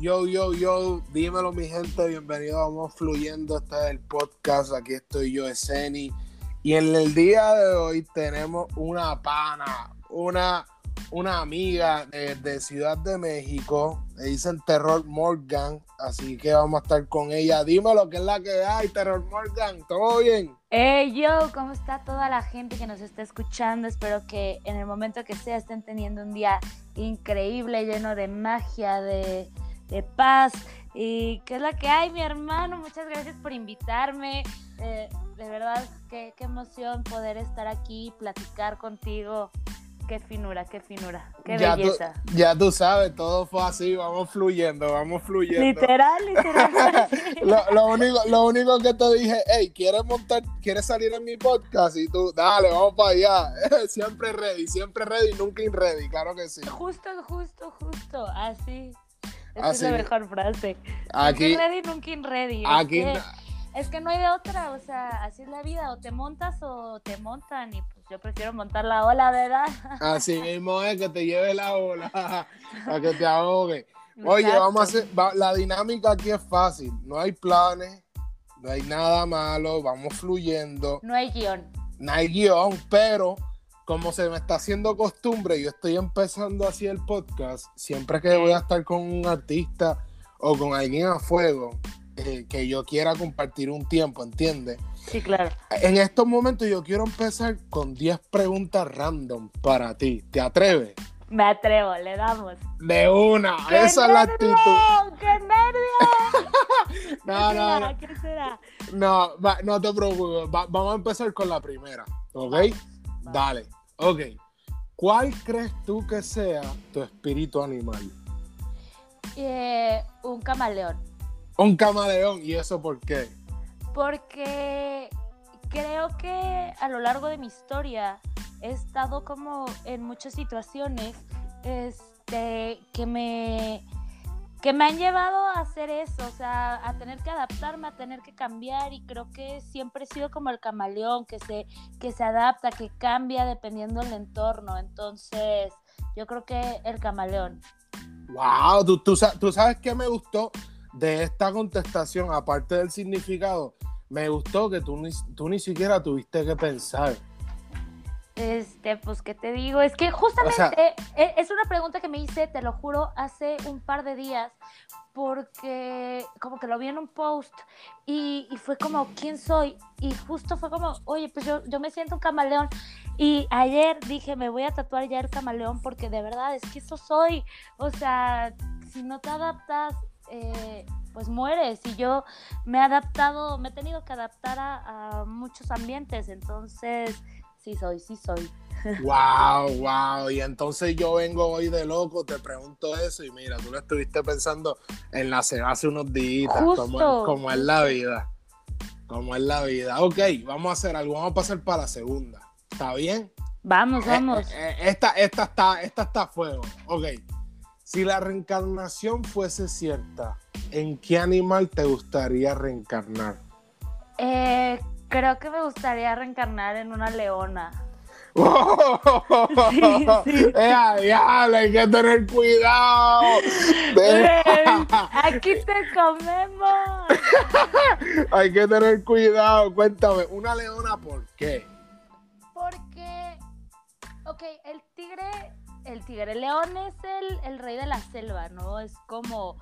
Yo, yo, yo, dímelo mi gente, bienvenido, vamos fluyendo, este es el podcast, aquí estoy yo, Eseni, y en el día de hoy tenemos una pana, una, una amiga de, Ciudad de México, le dicen Terror Morgan, así que vamos a estar con ella, dímelo, ¿qué es la que hay, Terror Morgan? ¿Todo bien? Hey yo, ¿cómo está toda la gente que nos está escuchando? Espero que en el momento que sea estén teniendo un día increíble, lleno de magia, de de paz. ¿Y qué es la que hay, mi hermano? Muchas gracias por invitarme. Eh, de verdad, qué, qué, emoción poder estar aquí, platicar contigo. Qué finura, qué finura, qué belleza. ya tú sabes, todo fue así, vamos fluyendo, vamos fluyendo. Literal, literal. lo, único, lo único que te dije, hey, ¿quieres montar, quieres salir en mi podcast? Y tú, dale, vamos para allá. siempre ready, siempre ready, nunca in ready, claro que sí. Justo, justo, justo, así. Esa es la mejor frase. Aquí, ready, nunca in ready. Aquí, es, que, no hay de otra, o sea, así es la vida, o te montas o te montan, y pues yo prefiero montar la ola, ¿verdad? Así mismo es, que te lleve la ola, para que te ahogue. Oye, vamos a hacer, la dinámica aquí es fácil, no hay planes, no hay nada malo, vamos fluyendo. No hay guion. No hay guion, pero como se me está haciendo costumbre, yo estoy empezando así el podcast, siempre que voy a estar con un artista o con alguien a fuego, eh, que yo quiera compartir un tiempo, ¿entiendes? Sí, claro. En estos momentos yo quiero empezar con 10 preguntas random para ti. ¿Te atreves? Me atrevo, le damos. De una, esa es la actitud. ¡Qué nervio! no, no, no. ¿Qué será? No, no te preocupes. vamos a empezar con la primera, ¿ok? Dale. Ok. ¿Cuál crees tú que sea tu espíritu animal? Eh, un camaleón. Un camaleón, ¿y eso por qué? Porque creo que a lo largo de mi historia he estado como en muchas situaciones este, que me que me han llevado a hacer eso, o sea, a tener que adaptarme, a tener que cambiar y creo que siempre he sido como el camaleón que se, que se adapta, que cambia dependiendo del entorno, entonces yo creo que el camaleón. Wow, tú, tú, sabes qué me gustó de esta contestación, aparte del significado, me gustó que tú ni, tú ni siquiera tuviste que pensar. Este, pues, ¿qué te digo? Es que justamente e, es una pregunta que me hice, te lo juro, hace un par de días, porque como que lo vi en un post y, fue como, ¿quién soy? Y justo fue como, oye, pues yo, yo me siento un camaleón. Y ayer dije, me voy a tatuar ya el camaleón porque de verdad es que eso soy. O sea, si no te adaptas, eh, pues mueres. Y yo me he adaptado, me he tenido que adaptar a, a muchos ambientes. Entonces sí soy, sí soy. Wow, wow. Y entonces yo vengo hoy de loco, te pregunto eso y mira, tú lo estuviste pensando en la hace unos días, como, es la vida. Como es la vida. Ok, vamos a hacer algo, vamos a pasar para la segunda. ¿Está bien? Vamos, eh, vamos. Eh, esta, esta, está, esta está a fuego. Ok. Si la reencarnación fuese cierta, ¿en qué animal te gustaría reencarnar? Eh, Creo que me gustaría reencarnar en una leona. sí, sí. hay que tener cuidado. aquí te comemos. hay que tener cuidado. Cuéntame, ¿una leona por qué? Porque, ok, el tigre, el tigre león es el, el rey de la selva, ¿no? Es como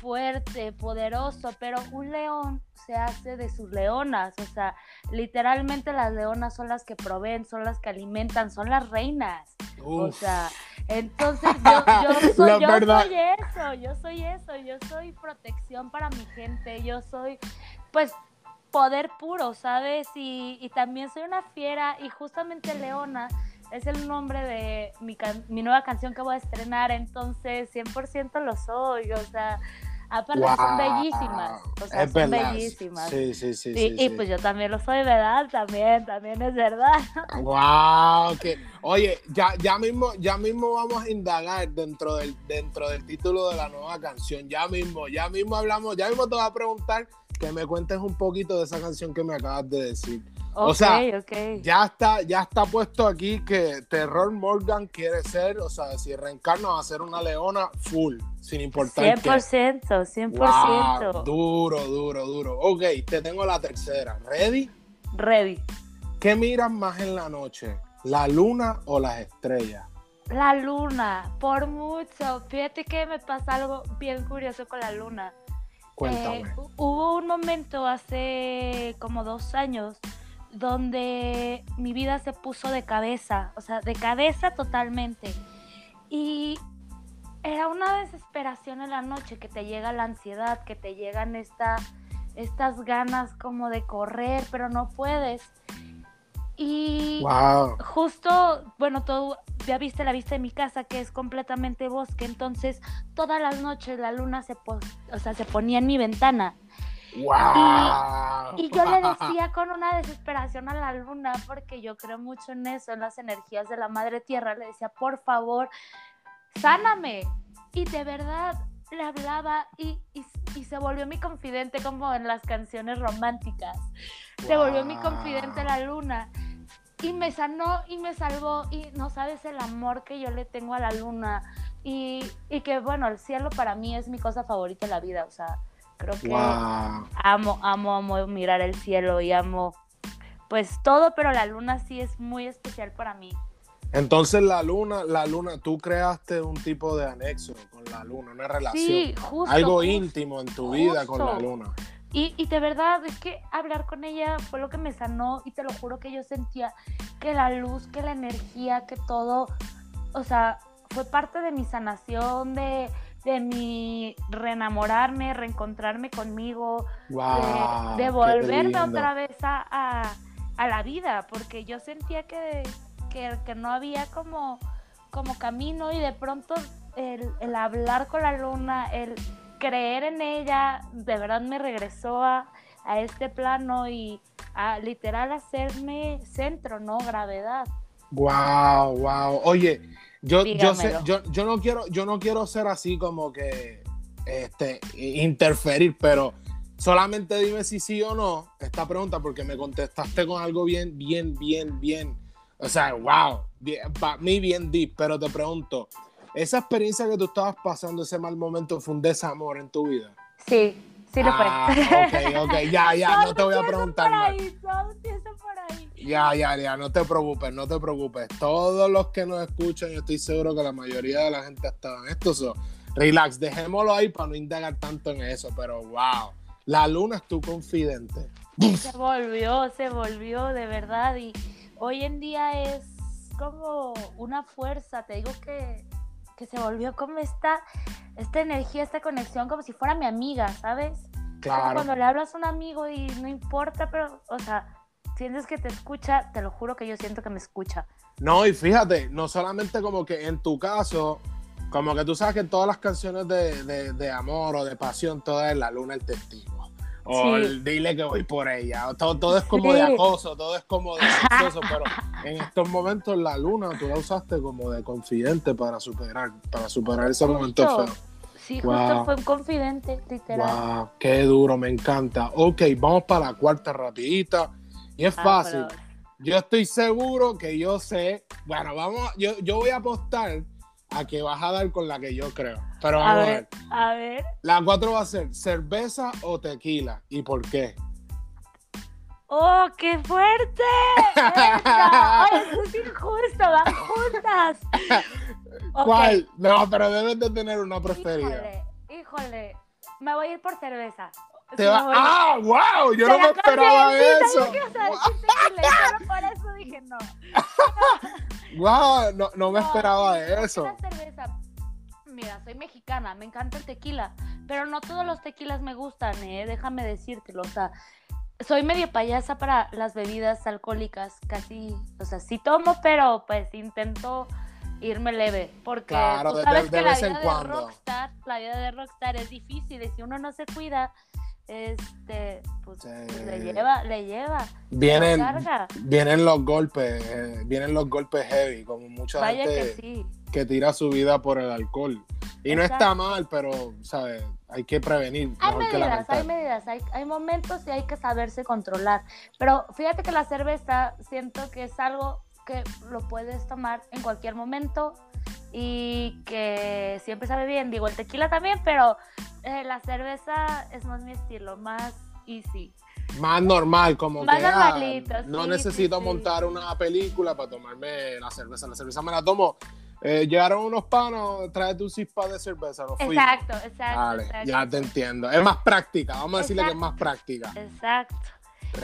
fuerte, poderoso, pero un león se hace de sus leonas, o sea, literalmente las leonas son las que proveen, son las que alimentan, son las reinas. O sea, entonces yo, soy, eso, yo soy eso, yo soy protección para mi gente, yo soy, pues, poder puro, ¿sabes? Y, y también soy una fiera y justamente Leona es el nombre de mi, mi nueva canción que voy a estrenar, entonces 100% lo soy, o sea, Aparte son bellísimas. O sea, son bellísimas. Sí, sí, sí, sí, Y pues yo también lo soy, ¿verdad? También, también es verdad. Wow, que oye, ya, ya mismo, ya mismo vamos a indagar dentro del, dentro del título de la nueva canción. Ya mismo, ya mismo hablamos, ya mismo te voy a preguntar que me cuentes un poquito de esa canción que me acabas de decir. O sea, ok. ya está, ya está puesto aquí que Terror Morgan quiere ser, o sea, si reencarna va a ser una leona full, sin importar 100%, qué. 100%. Wow, duro, duro, duro. Ok, te tengo la tercera. ¿Ready? Ready. ¿Qué miras más en la noche? ¿La luna o las estrellas? La luna, por mucho. Fíjate que me pasa algo bien curioso con la luna. Cuéntame. Eh, hu- hubo un momento hace como dos años donde mi vida se puso de cabeza, o sea, de cabeza totalmente. Y era una desesperación en la noche que te llega la ansiedad, que te llegan esta, estas ganas como de correr, pero no puedes. Y wow. justo, bueno, tú ya viste la vista de mi casa que es completamente bosque, entonces todas las noches la luna se, po- o sea, se ponía en mi ventana. Wow. Y yo le decía con una desesperación a la luna, porque yo creo mucho en eso, en las energías de la madre tierra, le decía, por favor, sáname. Y de verdad le hablaba y, y- y se volvió mi confidente como en las canciones románticas. Se volvió mi confidente la luna. Y me sanó y me salvó. Y no sabes el amor que yo le tengo a la luna. Y, y que bueno, el cielo para mí es mi cosa favorita en la vida. O sea, creo que Wow. amo, amo, amo mirar el cielo y amo pues todo, pero la luna sí es muy especial para mí. Entonces la luna, la luna, tú creaste un tipo de anexo con la luna, una relación, Sí, justo. algo justo. íntimo en tu vida con la justo. luna. Y, y de verdad, es que hablar con ella fue lo que me sanó y te lo juro que yo sentía que la luz, que la energía, que todo, o sea, fue parte de mi sanación, de, de mi reenamorarme, reencontrarme conmigo, Wow. de, volverme otra vez a, a- a la vida, porque yo sentía que, que, que no había como, como camino y de pronto el, el hablar con la luna, el creer en ella, de verdad me regresó a, a este plano y a literal hacerme centro, ¿no? Gravedad. Wow, wow. Oye, yo, yo, sé, yo, yo no quiero, yo no quiero ser así como que este, interferir, pero solamente dime si sí o no esta pregunta, porque me contestaste con algo bien, bien, bien, bien. O sea, wow, para mí bien deep, pero te pregunto, ¿esa experiencia que tú estabas pasando, ese mal momento, fue un desamor en tu vida? Sí, sí lo Ah, fue. ok, ok, ya, ya, no te voy a preguntar por ahí, todo por ahí. Ya, ya, ya, no te preocupes, no te preocupes. Todos los que nos escuchan, yo estoy seguro que la mayoría de la gente estaba en esto. so, relax, dejémoslo ahí para no indagar tanto en eso, pero wow. La luna es tu confidente. Se volvió, se volvió de verdad y hoy en día es como una fuerza, te digo que, que se volvió como esta, esta energía, esta conexión, como si fuera mi amiga, ¿sabes? Como Claro. cuando le hablas a un amigo y no importa, pero, o sea, sientes que te escucha, te lo juro que yo siento que me escucha. No, y fíjate, no solamente como que en tu caso, como que tú sabes que en todas las canciones de, de- de amor o de pasión, toda es la luna el testigo. O Sí. el dile que voy por ella. o Todo, todo es como de Sí. acoso, todo es como de sexoso, pero en estos momentos la luna tú la usaste como de confidente para superar, para superar ese momento feo. Sí, Wow. justo fue un confidente, literal. Wow, qué duro, me encanta. Ok, vamos para la cuarta rapidita. Y es Ah, fácil. pero- Yo estoy seguro que yo sé. Bueno, vamos, a- yo, yo voy a apostar a que vas a dar con la que yo creo. Pero A vamos a ver, ver. a ver. La cuatro va a ser cerveza o tequila. ¿Y por qué? ¡Oh, qué fuerte! ¡Ay, eso es injusto! ¡Van juntas! ¿Cuál? No, pero debes de tener una preferida. Híjole, híjole. Me voy a ir por cerveza. Te va- ¡Ah, wow! Yo no me la esperaba eso. que por eso dije no. Wow, no, no me esperaba sí, ¿por qué eso. La. Mira, soy mexicana, me encanta el tequila, pero no todos los tequilas me gustan, ¿eh? Déjame decírtelo, o sea, soy medio payasa para las bebidas alcohólicas, casi, o sea, sí tomo, pero pues intento irme leve, porque Claro, tú de- sabes de- que de la vez en vida de cuando. rockstar, la vida de rockstar es difícil y si uno no se cuida, este, pues, Sí. pues, le lleva, le lleva. Vienen, carga. vienen los golpes, eh, vienen los golpes heavy, como mucha Vaya gente que sí. que tira su vida por el alcohol. Y no está mal, pero, ¿sabes? Hay que prevenir. Hay medidas, hay medidas, hay, hay momentos y hay que saberse controlar. Pero fíjate que la cerveza siento que es algo que lo puedes tomar en cualquier momento y que siempre sabe bien. Digo, el tequila también, pero eh, la cerveza es más mi estilo, más easy. Más normal, como Más que ah, no necesito sí, sí. montar una película para tomarme la cerveza. La cerveza me la tomo. Eh, llegaron unos panos, tráete un cispa de cerveza. Fuimos. Exacto, exacto. Vale, exacto. ya te entiendo. Es más práctica, vamos a decirle que es más práctica. Exacto.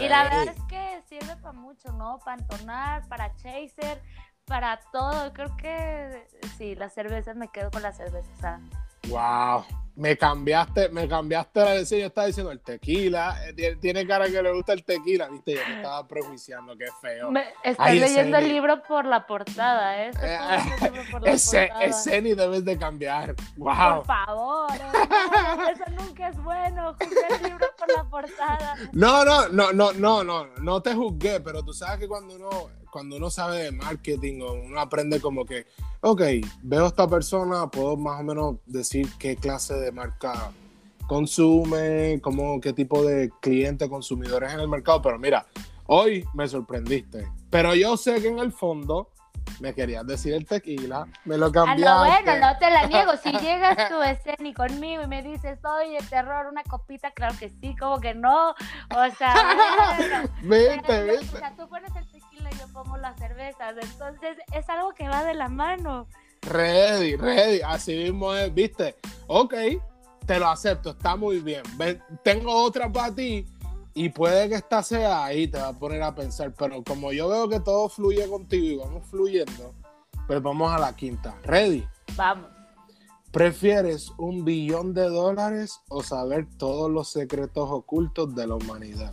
Y la verdad es que sirve para mucho, ¿no? Para entonar, para chaser, para todo. Creo que sí, la cerveza, me quedo con la cerveza. o sea, Wow, me cambiaste, me cambiaste la decisión. Yo estaba diciendo el tequila. eh, tiene, tiene cara que le gusta el tequila, viste. Yo me estaba prejuiciando, qué feo. me- estoy Ay, leyendo el libro por la portada, ¿eh? Eh, leyendo el libro por la Ese, portada. ese ni debes de cambiar. Wow. Por favor, eso nunca es bueno. Juzgar el libro por la portada. No, no, no, no, no, no, no te juzgué, pero tú sabes que cuando uno, cuando uno sabe de marketing, o uno aprende como que, ok, veo a esta persona, puedo más o menos decir qué clase de marca consume, cómo, qué tipo de clientes, consumidores en el mercado, pero mira, hoy me sorprendiste, pero yo sé que en el fondo me querías decir el tequila, me lo Ah, cambiaste. no, bueno, no te la niego. Si llegas tú, Esceni, conmigo y me dices, oye, terror, una copita, claro que sí, como que no. O sea, Viste, viste. O sea, tú pones el tequila y yo pongo las cervezas. Entonces, es algo que va de la mano. Ready, ready, así mismo es, viste. Ok, te lo acepto, está muy bien. Ven, tengo otra para ti y puede que esta sea ahí, te va a poner a pensar. Pero como yo veo que todo fluye contigo y vamos fluyendo, pues vamos a la quinta. Ready. Vamos. ¿Prefieres un billón de dólares o saber todos los secretos ocultos de la humanidad?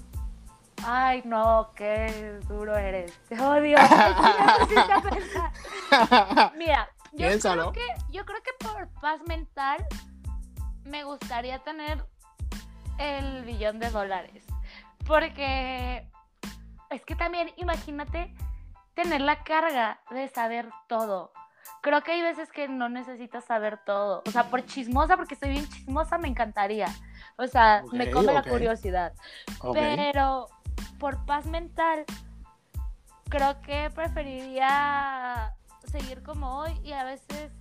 Ay, no, qué duro eres. Te odio. Mira, yo Piénsalo. creo, que, yo creo que por paz mental me gustaría tener el billón de dólares. Porque es que también, imagínate tener la carga de saber todo. Creo que hay veces que no necesitas saber todo. O sea, por chismosa, porque soy bien chismosa, me encantaría. O sea, me come la curiosidad. Pero por paz mental, creo que preferiría seguir como hoy y a veces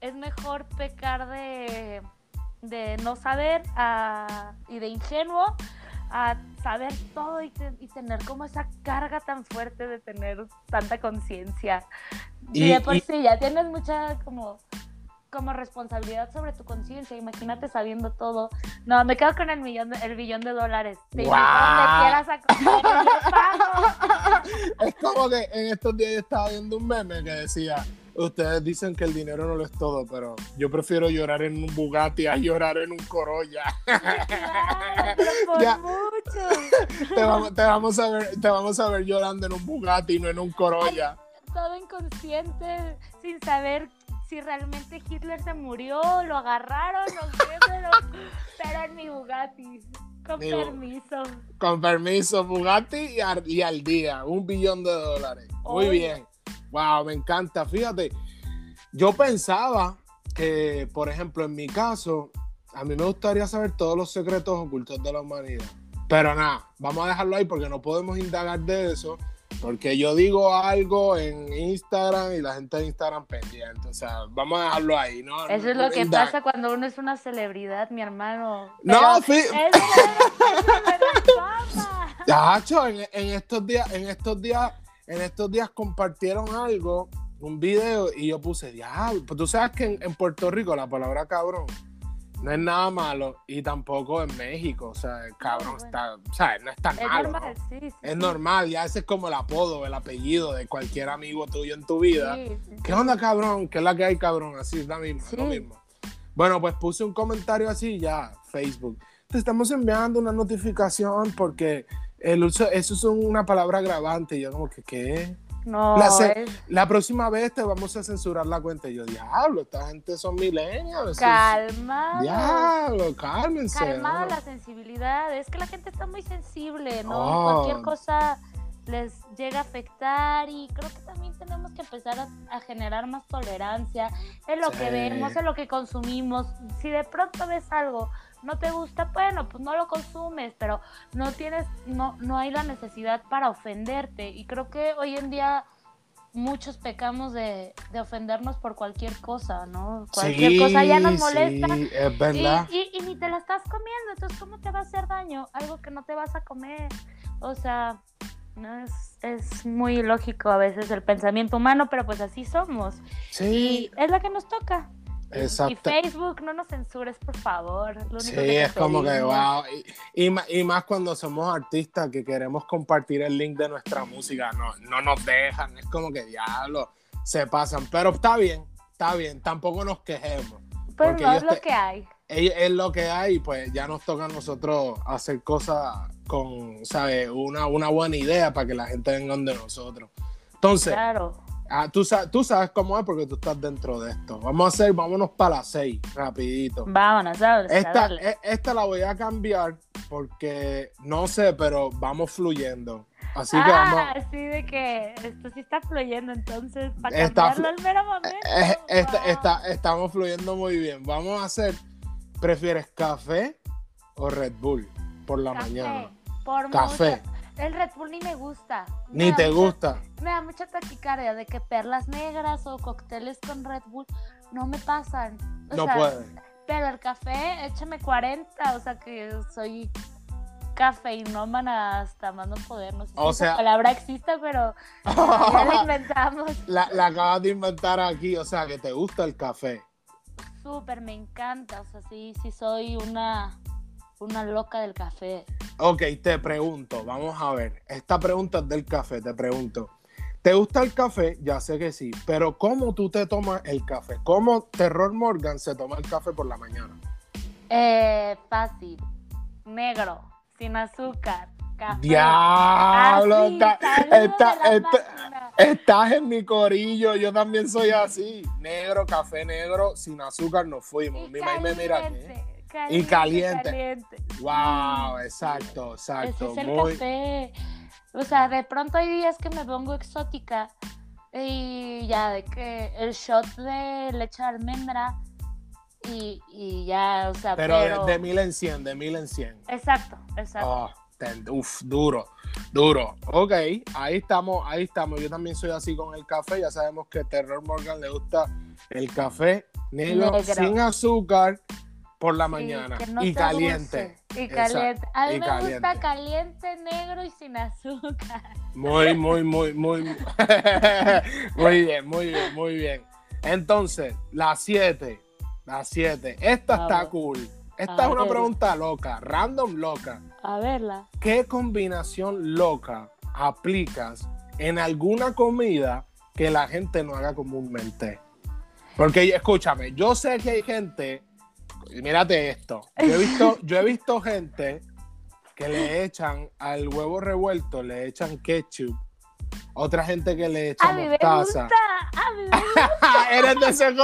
es mejor pecar de, de no saber a- y de ingenuo a saber todo y, te- y tener como esa carga tan fuerte de tener tanta conciencia. Y, Y- de por y- sí ya tienes mucha como como responsabilidad sobre tu conciencia, imagínate sabiendo todo. No, me quedo con el millón de- el billón de dólares. Te quieras a comer. Es como que en estos días yo estaba viendo un meme que decía, ustedes dicen que el dinero no lo es todo, pero yo prefiero llorar en un Bugatti a llorar en un Corolla. Claro, pero por Ya. mucho. te, vamos, te vamos a ver, te vamos a ver llorando en un Bugatti, no en un Corolla. Todo inconsciente, sin saber si realmente Hitler se murió, lo agarraron o qué, pero, pero en mi Bugatti. Con permiso. Con permiso, Bugatti y, al día, un billón de dólares. Muy Oye. bien. Wow, me encanta. Fíjate, yo pensaba que, por ejemplo, en mi caso, a mí me gustaría saber todos los secretos ocultos de la humanidad. Pero nada, vamos a dejarlo ahí porque no podemos indagar de eso. Porque yo digo algo en Instagram y la gente de Instagram pendiente. O sea, vamos a dejarlo ahí, ¿no? Eso es lo que pasa cuando uno es una celebridad, mi hermano. No, fi- Eso es eso es. Yacho, en, en estos días, en estos días, en estos días compartieron algo, un video, y yo puse, diablo. Pues tú sabes que en, en Puerto Rico la palabra cabrón no es nada malo, y tampoco en México. O sea, el cabrón bueno. está, o sea, no es tan Es malo. normal, ¿no? sí, sí. Es sí. normal, ya ese es como el apodo, el apellido de cualquier amigo tuyo en tu vida. ¿Qué onda, cabrón? ¿Qué es la que hay, cabrón? Así es la misma, lo mismo. Bueno, pues puse un comentario así ya, Facebook. Te estamos enviando una notificación porque el uso, eso es una palabra grabante. Y yo como que, ¿qué? No, La se- es- La próxima vez te vamos a censurar la cuenta. Y yo, diablo, esta gente son millennials. calmado. Diablo, cálmense. Calmada ¿no? la sensibilidad. Es que la gente está muy sensible, ¿no? Oh. Cualquier cosa les llega a afectar y creo que también tenemos que empezar a, a generar más tolerancia en lo Sí. que vemos, en lo que consumimos. Si de pronto ves algo no te gusta, bueno, pues no lo consumes, pero no tienes, no, no hay la necesidad para ofenderte. Y creo que hoy en día muchos pecamos de, de ofendernos por cualquier cosa, ¿no? Cualquier Sí, cosa ya nos molesta. Sí, es verdad. Y, y- y ni te la estás comiendo, entonces ¿cómo te va a hacer daño? Algo que no te vas a comer. O sea, no es, es muy lógico a veces el pensamiento humano, pero pues así somos. Sí, Y es la que nos toca. Y. Facebook, no nos censures, por favor. Lo único Sí, que es como que, wow. Y, y y más cuando somos artistas que queremos compartir el link de nuestra música, no, no nos dejan. Es como que, diablo, se pasan. Pero está bien, está bien. Tampoco nos quejemos. Porque no es lo que hay. Es, es lo que hay, pues ya nos toca a nosotros hacer cosas con, ¿sabes? Una, una buena idea para que la gente venga de nosotros. Entonces, Claro. Ah, tú, tú sabes cómo es porque tú estás dentro de esto. Vamos a hacer, vámonos para las seis, rapidito. Vámonos, ¿sabes? Esta, e- esta la voy a cambiar porque no sé, pero vamos fluyendo. Así que vamos. ah, sí, de que esto sí está fluyendo, entonces, para Está cambiarlo al mero momento. eh, esta- wow. esta- estamos fluyendo muy bien. Vamos a hacer. ¿Prefieres café o Red Bull por la Café, mañana? Por Café. mucho. El Red Bull ni me gusta. Ni te mucha- gusta. Taquicardia de que perlas negras o cócteles con Red Bull no me pasan. O No sea, puede. Pero el café, échame 40, o sea que soy cafeinómana hasta más no poder. No sé O si sea- esa palabra existe, pero ya la inventamos. La, la acabas de inventar aquí, o sea, que te gusta el café. Súper, me encanta. O sea, sí, sí soy una, una loca del café. Ok, te pregunto, vamos a ver. Esta pregunta es del café, te pregunto. ¿Te gusta el café? Ya sé que sí, pero ¿cómo tú te tomas el café? ¿Cómo Terror Morgan se toma el café por la mañana? Eh, fácil, negro, sin azúcar, café. ¡Diablo! Así, está- está- está- estás en mi corillo, yo también soy así. Negro, café negro, sin azúcar nos fuimos. Y Mi mamá me mira aquí. caliente, Y caliente. caliente. ¡Wow! Exacto, Ese exacto. es el Muy, café. O sea, de pronto hay días que me pongo exótica y ya de que el shot de leche de almendra y, y ya, o sea, pero, pero... De, de mil en cien, de mil en cien. Exacto, exacto. Oh, ten- uf, duro, duro. Ok, ahí estamos, ahí estamos. Yo también soy así con el café. Ya sabemos que Terror Morgan le gusta el café negro, Negro. sin azúcar por la Sí, mañana no y caliente. Y Exacto, caliente. A mí y me caliente. gusta caliente, negro y sin azúcar. Muy, muy, muy, muy. muy bien, muy bien, muy bien. Entonces, las 7. Las 7. Esta está cool. Esta A es una ver. pregunta loca, random loca. A verla. ¿Qué combinación loca aplicas en alguna comida que la gente no haga comúnmente? Porque escúchame, yo sé que hay gente, y mírate esto, yo he visto, yo he visto gente que le echan al huevo revuelto, le echan ketchup, otra gente que le echa A mí me mostaza. gusta. A mí me gusta. Eres de. Ese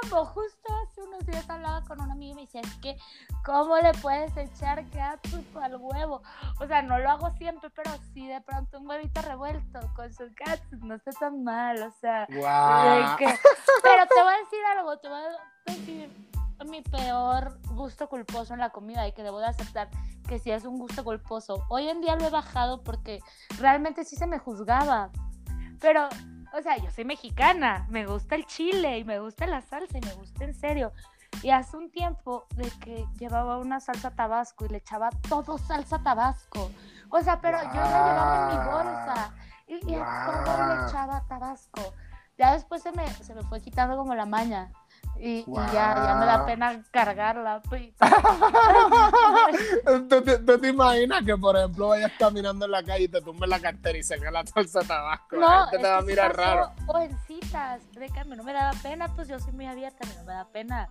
combo. Justo unos días hablaba con una amiga y me decía, es que, ¿cómo le puedes echar ketchup al huevo? O sea, no lo hago siempre, pero sí de pronto un huevito revuelto con su ketchup no está tan mal, o sea. Guau. que- Pero te voy a decir algo, te voy a decir mi peor gusto culposo en la comida y que debo de aceptar que sí es un gusto culposo. Hoy en día lo he bajado porque realmente sí se me juzgaba. Pero, o sea, yo soy mexicana, me gusta el chile y me gusta la salsa y me gusta en serio. Y hace un tiempo de que llevaba una salsa tabasco y le echaba todo salsa tabasco. O sea, pero yo la llevaba en mi bolsa y, y a todo le echaba tabasco. Ya después se me, se me fue quitando como la maña. Y, y ya, ya me da pena cargarla. pues. ¿Tú, te- tú te imaginas que, por ejemplo, vayas caminando en la calle y te tumbes la cartera y se cae la salsa tabasco? la No, gente te va a mirar raro. De que a mí no me daba pena, pues yo soy muy abierta, a mí no me da pena.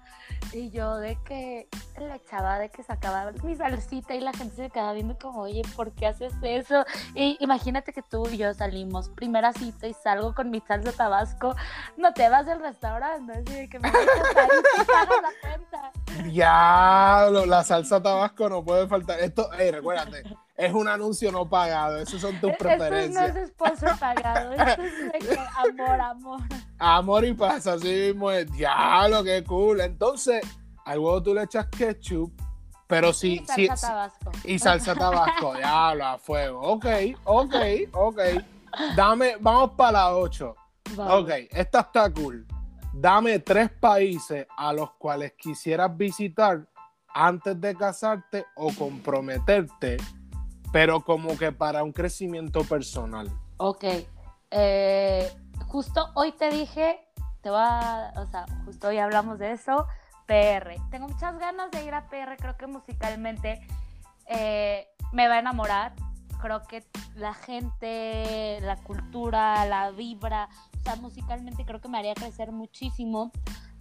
Y yo de que le echaba, de que sacaba mi salsita y la gente se quedaba viendo como, oye, ¿por qué haces eso? Y imagínate que tú y yo salimos, primera cita y salgo con mi salsa tabasco, no te vas del restaurante, así de que me pagas la cuenta. Diablo, la salsa tabasco no puede faltar. Esto, ey, recuérdate, es un anuncio no pagado. Esas son tus Esto no preferencias. es sponsor pagado, esto es de amor, amor. Amor y paz, así mismo es. Diablo, qué cool. Entonces, al huevo tú le echas ketchup, pero sí, y salsa sí- tabasco. y salsa tabasco. Diablo, a fuego. Ok, ok, ok. Dame, vamos para la 8. Vamos. Ok, esta está cool. Dame tres países a los cuales quisieras visitar antes de casarte o comprometerte, pero como que para un crecimiento personal. Ok. eh, justo hoy te dije, te voy a, o sea, justo hoy hablamos de eso, PR. Tengo muchas ganas de ir a PR, creo que musicalmente eh, me va a enamorar. Creo que la gente, la cultura, la vibra, musicalmente creo que me haría crecer muchísimo.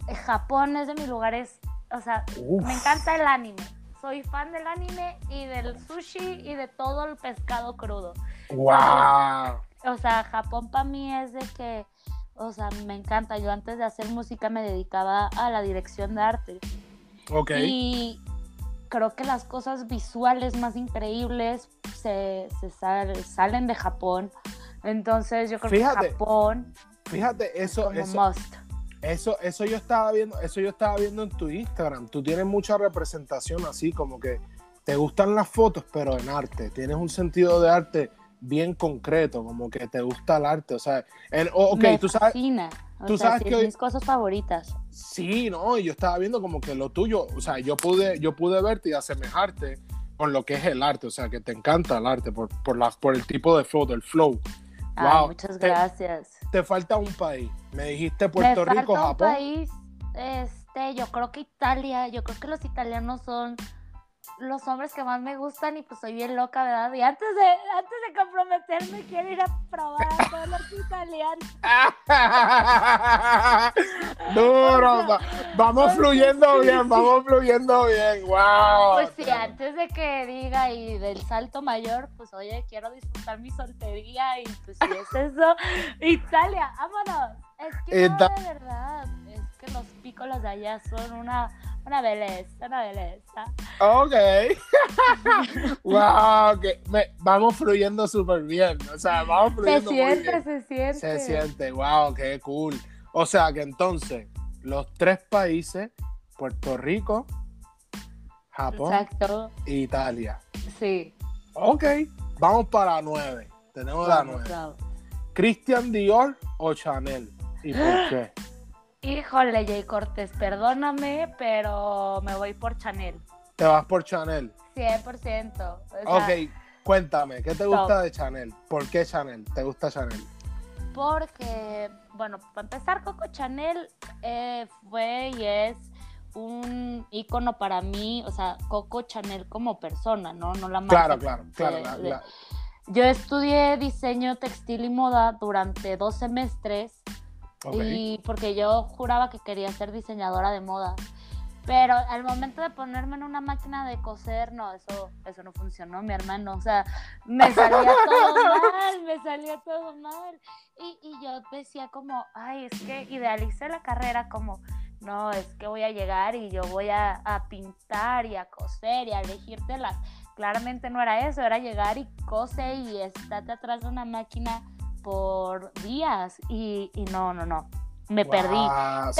Eh, Japón es de mis lugares, o sea, Uf. me encanta el anime. Soy fan del anime y del sushi y de todo el pescado crudo. ¡Wow! O sea, Japón para mí es de que, o sea, me encanta. Yo antes de hacer música me dedicaba a la dirección de arte. Ok. Y creo que las cosas visuales más increíbles se, se sal- salen de Japón. Entonces yo creo Fíjate, que Japón Fíjate, eso, como eso, must. eso, eso yo estaba viendo, eso yo estaba viendo en tu Instagram. Tú tienes mucha representación así, como que te gustan las fotos, pero en arte. Tienes un sentido de arte bien concreto, como que te gusta el arte. O sea, el- o- ok, me tú sabes, fascina. O tú sea, sabes sí que hoy- mis cosas favoritas. Sí, no, yo estaba viendo como que lo tuyo, o sea, yo pude, yo pude verte y asemejarte con lo que es el arte, o sea, que te encanta el arte por, por, las por el tipo de foto, el flow. Ay, Wow, muchas gracias. Te falta un país. Me dijiste Puerto Me Rico, falta un Japón. país, este, yo creo que Italia, yo creo que los italianos son los hombres que más me gustan y pues soy bien loca, ¿verdad? Y antes de, antes de comprometerme quiero ir a probar a todos los italianos. Duro, va- vamos fluyendo sí, bien, sí. vamos fluyendo bien, wow. Pues sí, antes de que diga y del salto mayor, pues oye, quiero disfrutar mi soltería y pues si es eso, Italia, vámonos. Es que no, Ita- de verdad, que los pícolos de allá son una, una belleza, una belleza. Ok. wow, que vamos fluyendo súper bien, o sea, vamos Se fluyendo muy siente, bien. se siente. Se siente, wow, qué cool. O sea que entonces, los tres países, Puerto Rico, Japón Exacto, e Italia. sí. Ok, vamos para la nueve. Tenemos la nueve. ¿Christian Dior o Chanel? ¿Y por qué? Híjole, Jay Cortés, perdóname, pero me voy por Chanel. Te vas por Chanel. 100%. O sea, Ok, cuéntame, ¿qué te gusta Top. de Chanel? ¿Por qué Chanel? ¿Te gusta Chanel? Porque, bueno, para empezar, Coco Chanel eh, fue y es un ícono para mí, o sea, Coco Chanel como persona, ¿no? No la marca. Claro, claro, claro. de- la- de- la- Yo estudié diseño textil y moda durante dos semestres y porque yo juraba que quería ser diseñadora de moda. Pero al momento de ponerme en una máquina de coser, no, eso, eso no funcionó, mi hermano. O sea, me salía todo mal, me salía todo mal. Y, y yo decía como, ay, es que idealicé la carrera como, no, es que voy a llegar y yo voy a, a pintar y a coser y a elegir telas. Claramente no era eso, era llegar y cose y estate atrás de una máquina por días. Y, y no, no, no, me perdí.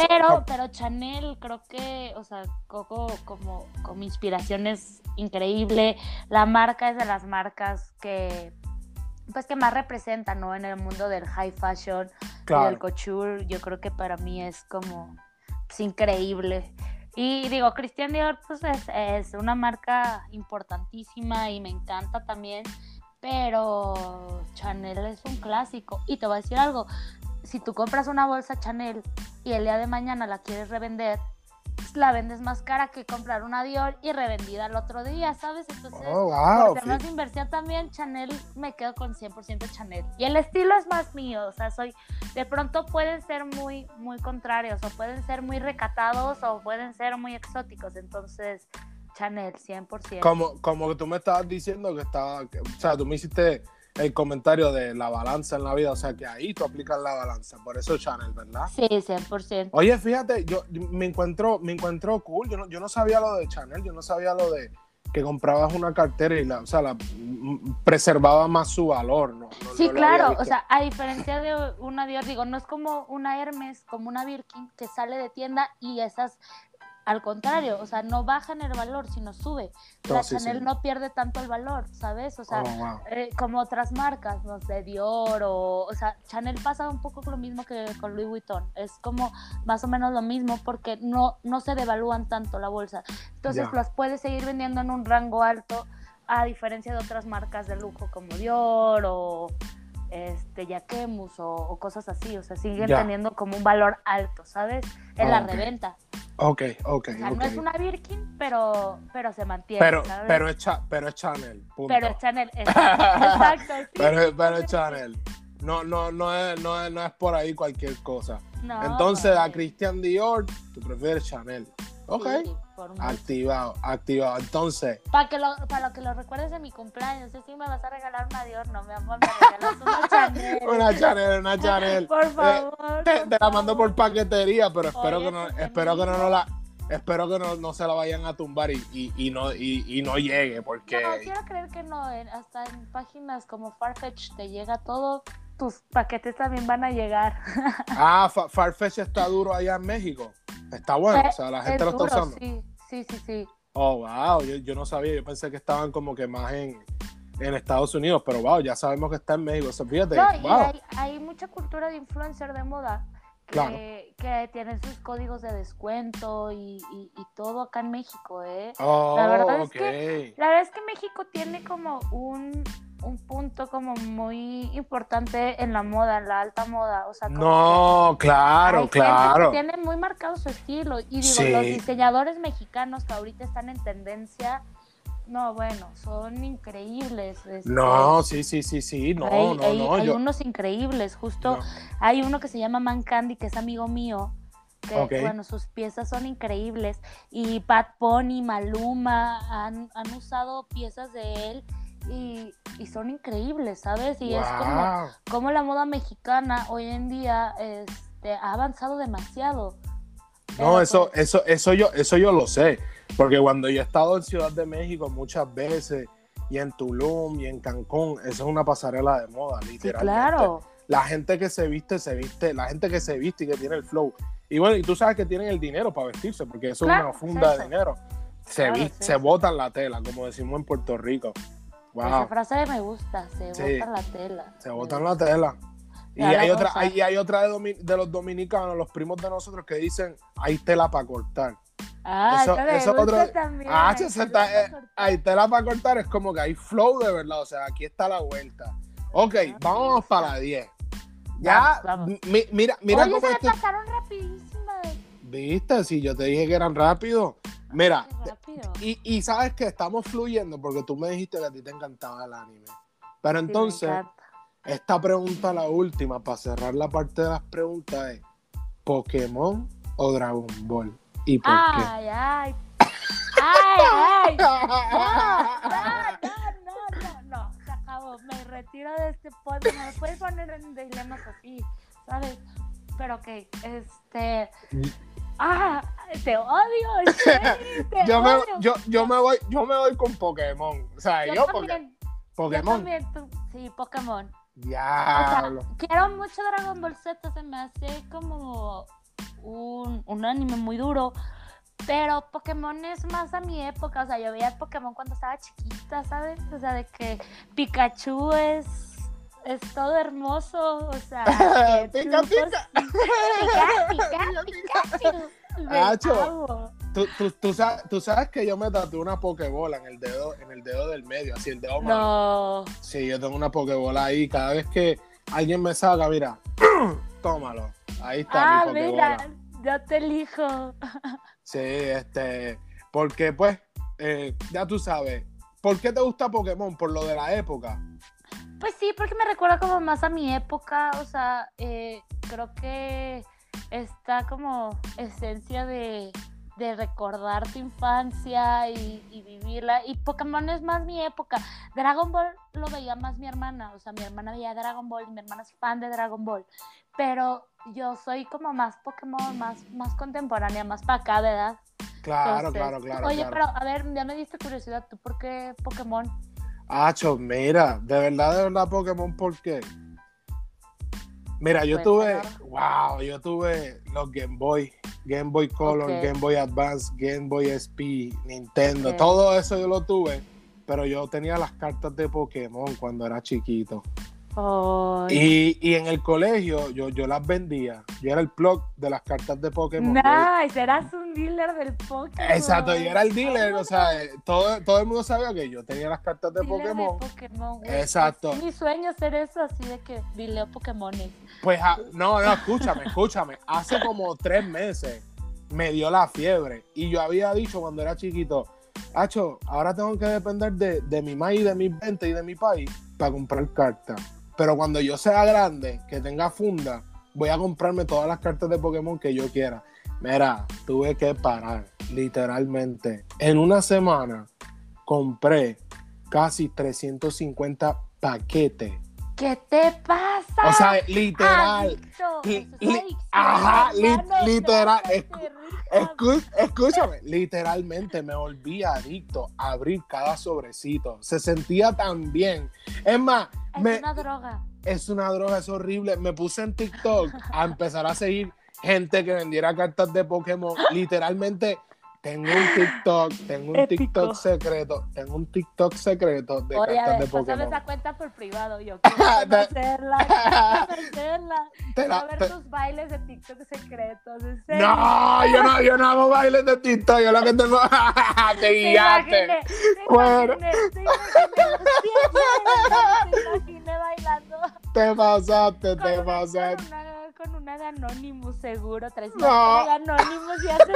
Pero, pero Chanel creo que, o sea, Coco como, como inspiración es increíble. La marca es de las marcas que, pues, que más representan, ¿no? En el mundo del high fashion y del couture. Yo creo que para mí es como, pues, increíble. Y digo, Christian Dior, pues, es, es una marca importantísima y me encanta también. Pero Chanel es un clásico. Y te voy a decir algo, si tú compras una bolsa Chanel y el día de mañana la quieres revender, pues, la vendes más cara que comprar una Dior y revendida el otro día, ¿sabes? Entonces, Oh, wow. por temas de inversión también, Chanel me quedo con 100% Chanel. Y el estilo es más mío, o sea, soy, de pronto pueden ser muy, muy contrarios, o pueden ser muy recatados, o pueden ser muy exóticos, entonces Chanel, 100%. Como, como que tú me estabas diciendo que estaba, que- o sea, tú me hiciste el comentario de la balanza en la vida, o sea, que ahí tú aplicas la balanza, por eso Chanel, ¿verdad? Sí, 100%. Oye, fíjate, yo me encuentro, me encuentro cool, yo no, yo no sabía lo de Chanel, yo no sabía lo de que comprabas una cartera y la, o sea, la mm, preservaba más su valor, ¿no? No- Sí, no claro, o sea, a diferencia de una Dior, digo, no es como una Hermes, como una Birkin que sale de tienda y esas, al contrario, o sea, no bajan el valor, sino sube. No, La sí, Chanel sí. no pierde tanto el valor, ¿sabes? O sea, Oh, wow. eh, como otras marcas, no sé, Dior o, o sea, Chanel pasa un poco lo mismo que con Louis Vuitton, es como más o menos lo mismo porque no, no se devalúan tanto la bolsa, entonces las puedes seguir vendiendo en un rango alto a diferencia de otras marcas de lujo como Dior o este Yaquemus o, o cosas así, o sea, siguen Ya. teniendo como un valor alto, ¿sabes? En la Ok. reventa. Ok, ok, O sea, ok. no es una Birkin, pero, pero se mantiene. Pero, ¿sabes? pero, es Cha- pero es Chanel, punto. Pero es Chanel, exacto, exacto, sí. Pero, pero es Chanel. No, no, no, es, no, es, no es por ahí cualquier cosa. No, Entonces, a Christian Dior, tú prefieres Chanel. Ok. sí. Activado, activado. Entonces, Para que lo, para que lo recuerdes de mi cumpleaños, si me vas a regalar una Dior, no, mi amor, me regalas una Chanel. una Chanel, una Chanel. Por Eh, favor. te, por te la mando por paquetería, pero espero Oye, que no, espero que no, no la, espero que no, no se la vayan a tumbar y, y, y no, y, y no llegue, porque No, quiero creer que no, en- hasta en páginas como Farfetch te llega todo, tus paquetes también van a llegar. ah, Fa- Farfetch está duro allá en México. Está bueno, Eh, o sea, la gente lo está duro, usando. Sí, sí, sí, sí. Oh, wow, yo, yo no sabía, yo pensé que estaban como que más en, en Estados Unidos, pero wow, ya sabemos que está en México. O sea, fíjate, No, y wow. hay, hay mucha cultura de influencer de moda que, Claro. que tienen sus códigos de descuento y, y- y todo acá en México, ¿eh? Oh, la verdad es ok. La verdad es que México tiene como un, un punto como muy importante en la moda, en la alta moda. O sea, como No, claro, hay gente claro. que tiene muy marcado su estilo. Y digo, Sí. los diseñadores mexicanos que ahorita están en tendencia, no, bueno, son increíbles. este, No, sí, sí, sí, sí, no, hay, no, hay- no. hay yo- unos increíbles, justo no. hay uno que se llama Man Candy, que es amigo mío, que bueno, sus piezas son increíbles. Y Pat Pony, Maluma han, han usado piezas de él y, y son increíbles, ¿sabes? Y es como, Wow. como la moda mexicana hoy en día este, ha avanzado demasiado. No, Pero, eso, pues, eso, eso yo, eso yo lo sé. Porque cuando yo he estado en Ciudad de México muchas veces, y en Tulum y en Cancún, eso es una pasarela de moda, sí, literalmente. claro. La gente que se viste, se viste, la gente que se viste y que tiene el flow. Y bueno, y tú sabes que tienen el dinero para vestirse, porque eso Claro, es una funda es de dinero. Se, Claro, se botan la tela, como decimos en Puerto Rico. Esa frase me gusta, se Sí. bota la tela. se botan la tela. Y hay otra, hay, hay otra de, los dominicanos, los primos de nosotros, que dicen, hay tela para cortar. Ah, Eso- me eso gusta otro- también. Ah, hay se tela está- pa' eh, cortar. hay tela para cortar, es como que hay flow de verdad, o sea, aquí está la vuelta. Ok, Ah, vamos me para la 10. Ya, Vamos, vamos. mi- mira, mira Oye, cómo se este... pasaron rapidísimas. ¿Viste? Si yo te dije que eran rápidos. Mira, Qué y, y sabes que estamos fluyendo porque tú me dijiste que a ti te encantaba el anime. Pero entonces, esta pregunta, la última, para cerrar la parte de las preguntas, es: ¿Pokémon o Dragon Ball? ¿Y por Ay, ay. Ay, ay. No, no, no, no, no. Se acabó. Me retiro de este podcast. No me puedes poner en dilemas así, ¿sabes? Pero ok, este. Ah, te odio, serio, te? Yo me, yo, yo, me voy, yo me voy con Pokémon. O sea, yo, Yo también, Pokémon. también, tú- sí, Pokémon. O sea, quiero mucho Dragon Ball Z, se me hace como un, un anime muy duro. Pero Pokémon es más a mi época. O sea, yo veía Pokémon cuando estaba chiquita, ¿sabes? O sea, de que Pikachu es, es todo hermoso. O sea, que Pica, pica. pica. Tú, tú, tú sabes, tú sabes que yo me tatué una Pokébola en el dedo, en el dedo del medio, así el dedo malo. No. Sí, yo tengo una Pokébola ahí. Cada vez que alguien me saca, mira, tómalo. Ahí está Ah, mi mira, ya te elijo. Sí, este, porque pues, eh, ya tú sabes, ¿por qué te gusta Pokémon? Por lo de la época. Pues sí, porque me recuerda como más a mi época, o sea, eh, creo que está como esencia de, de recordar tu infancia y, y vivirla. Y Pokémon es más mi época. Dragon Ball lo veía más mi hermana, o sea, mi hermana veía Dragon Ball y mi hermana es fan de Dragon Ball. Pero yo soy como más Pokémon, más, más contemporánea, más para acá, ¿verdad? Claro, Entonces, claro, claro. Oye, claro. pero a ver, ya me diste curiosidad, ¿tú por qué Pokémon? Acho, mira, de verdad, de verdad, Pokémon, ¿por qué? Mira, yo tuve, wow, yo tuve los Game Boy, Game Boy Color. Game Boy Advance, Game Boy SP, Nintendo, todo eso yo lo tuve, pero yo tenía las cartas de Pokémon cuando era chiquito. Y, y en el colegio yo, yo las vendía, yo era el plug de las cartas de Pokémon. Nice, eras un dealer del Pokémon. Exacto, yo era el dealer, o sea, eh, todo, todo el mundo sabía que yo tenía las cartas de Dealer Pokémon. Pokémon, güey. Exacto. Es mi sueño hacer eso así de que dileo Pokémones. Pues ah, no, no, escúchame, escúchame. Hace como tres meses me dio la fiebre y yo había dicho cuando era chiquito, Hacho, ahora tengo que depender de, de mi maíz, de mis ventas y de mi país para comprar cartas. Pero cuando yo sea grande, que tenga funda, voy a comprarme todas las cartas de Pokémon que yo quiera. Mira, tuve que parar, literalmente. En una semana compré casi 350 paquetes. ¿Qué te pasa? O sea, literal. Li- ajá, li- literal, escu- escúchame, literalmente me volví adicto a abrir cada sobrecito. Se sentía tan bien. Es más, Es me- una droga. es una droga, es horrible. Me puse en TikTok a empezar a seguir gente que vendiera cartas de Pokémon. Literalmente, tengo un TikTok, tengo un Épico. TikTok secreto, tengo un TikTok secreto de Oye, a cartas ver, de Pokémon. esa cuenta por privado. Yo quiero conocerla. quiero conocerla. Te la- ver te- tus bailes de TikTok secretos. ¿en serio? No, yo no, yo no hago bailes de TikTok, yo lo que tengo. te Te guiaste. te Bueno. imaginé, te imaginé los pies, te imaginé bailando. Te pasaste, te pasaste. Una, con una de Anonymous, seguro. Traes No. de Anonymous y haces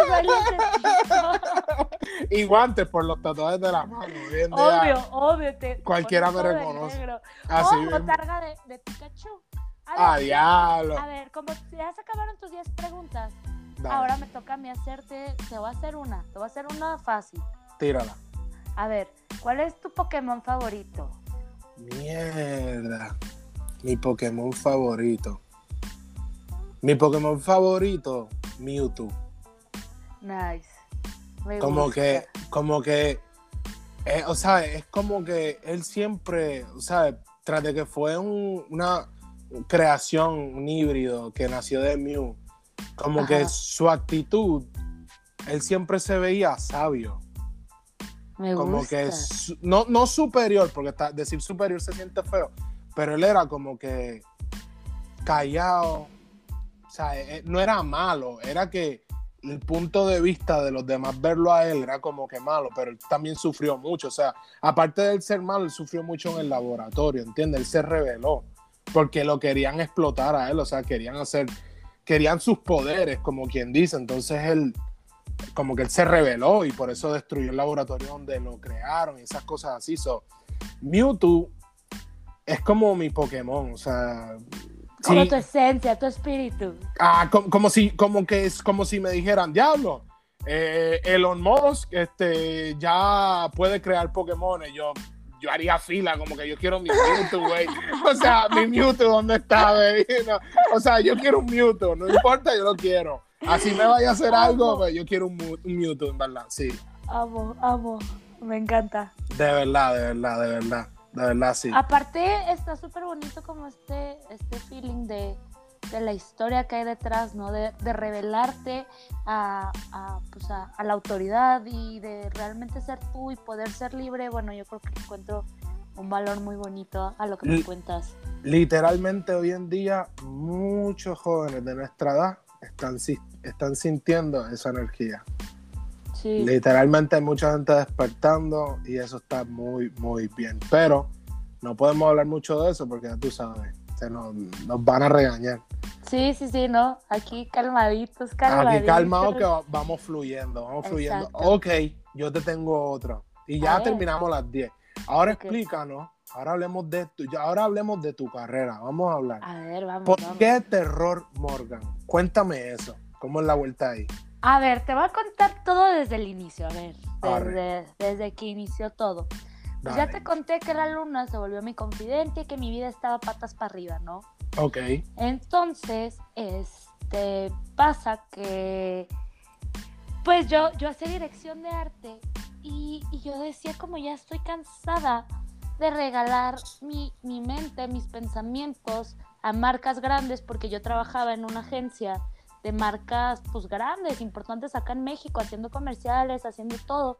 TikTok. Y guantes por los tatuajes de la mano. hoy en día. Obvio, obvio. Te Cualquiera me reconoce. Así oh, botarga de, de Pikachu. A Ah, ver, diablo. a ver, como ya se acabaron tus 10 preguntas, Dale, ahora me toca a mí hacerte, te voy a hacer una, te voy a hacer una fácil. tírala. A ver, ¿cuál es tu Pokémon favorito? Mierda. Mi Pokémon favorito. Mi Pokémon favorito, Mewtwo. Nice. Me Como gusta. que, como que, eh, o sea, es como que él siempre, o sea, tras de que fue un- una creación, un híbrido que nació de Mew, como que su actitud, él siempre se veía sabio. Me como gusta. que su- no, no superior, porque está- decir superior se siente feo, pero él era como que callado, o sea, eh, no era malo, era que el punto de vista de los demás verlo a él era como que malo, pero él también sufrió mucho, o sea, aparte de él ser malo, él sufrió mucho en el laboratorio, ¿entiendes? Él se rebeló, porque lo querían explotar a él, o sea, querían hacer, querían sus poderes, como quien dice, entonces él como que él se rebeló y por eso destruyó el laboratorio donde lo crearon y esas cosas así. So, Mewtwo es como mi Pokémon, o sea, Como sí, tu esencia, tu espíritu. ah, como, como si, como que es como si me dijeran, diablo, eh, Elon Musk este, ya puede crear Pokémon. Yo, yo haría fila, como que yo quiero mi Mewtwo, güey. O sea, mi Mewtwo, ¿dónde está, güey? No, o sea, yo quiero un Mewtwo, no importa, yo lo quiero. Así me vaya a hacer algo, pues yo quiero un, un Mewtwo, en verdad, sí. Amo, amo. Me encanta. De verdad, de verdad, de verdad. De verdad, sí. Aparte, está súper bonito como este, este feeling de, de la historia que hay detrás, ¿no? De, de revelarte a, a, pues a, a la autoridad y de realmente ser tú y poder ser libre. Bueno, yo creo que encuentro un valor muy bonito a lo que me cuentas. Literalmente hoy en día muchos jóvenes de nuestra edad están, están sintiendo esa energía. Sí. Literalmente hay mucha gente despertando y eso está muy, muy bien. Pero no podemos hablar mucho de eso porque ya tú sabes, este, nos, nos van a regañar. Sí, sí, sí, no. Aquí calmaditos, calmaditos. Aquí calmado que va- vamos fluyendo, vamos fluyendo. Ok, yo te tengo otra. Y ya A ver. terminamos las 10. Ahora Ok. explícanos, ahora hablemos de tu, ahora hablemos de tu carrera. Vamos a hablar. A ver, vamos, ¿Por vamos. qué terror Morgan? Cuéntame eso. ¿Cómo es la vuelta ahí? A ver, te voy a contar todo desde el inicio, a ver, desde, desde que inició todo. Pues ya te conté que la luna se volvió mi confidente y que mi vida estaba patas para arriba, ¿no? Ok. Entonces, este, pasa que, pues yo, yo hacía dirección de arte y, y yo decía como ya estoy cansada de regalar mi, mi mente, mis pensamientos a marcas grandes porque yo trabajaba en una agencia de marcas pues grandes, importantes acá en México, haciendo comerciales, haciendo todo.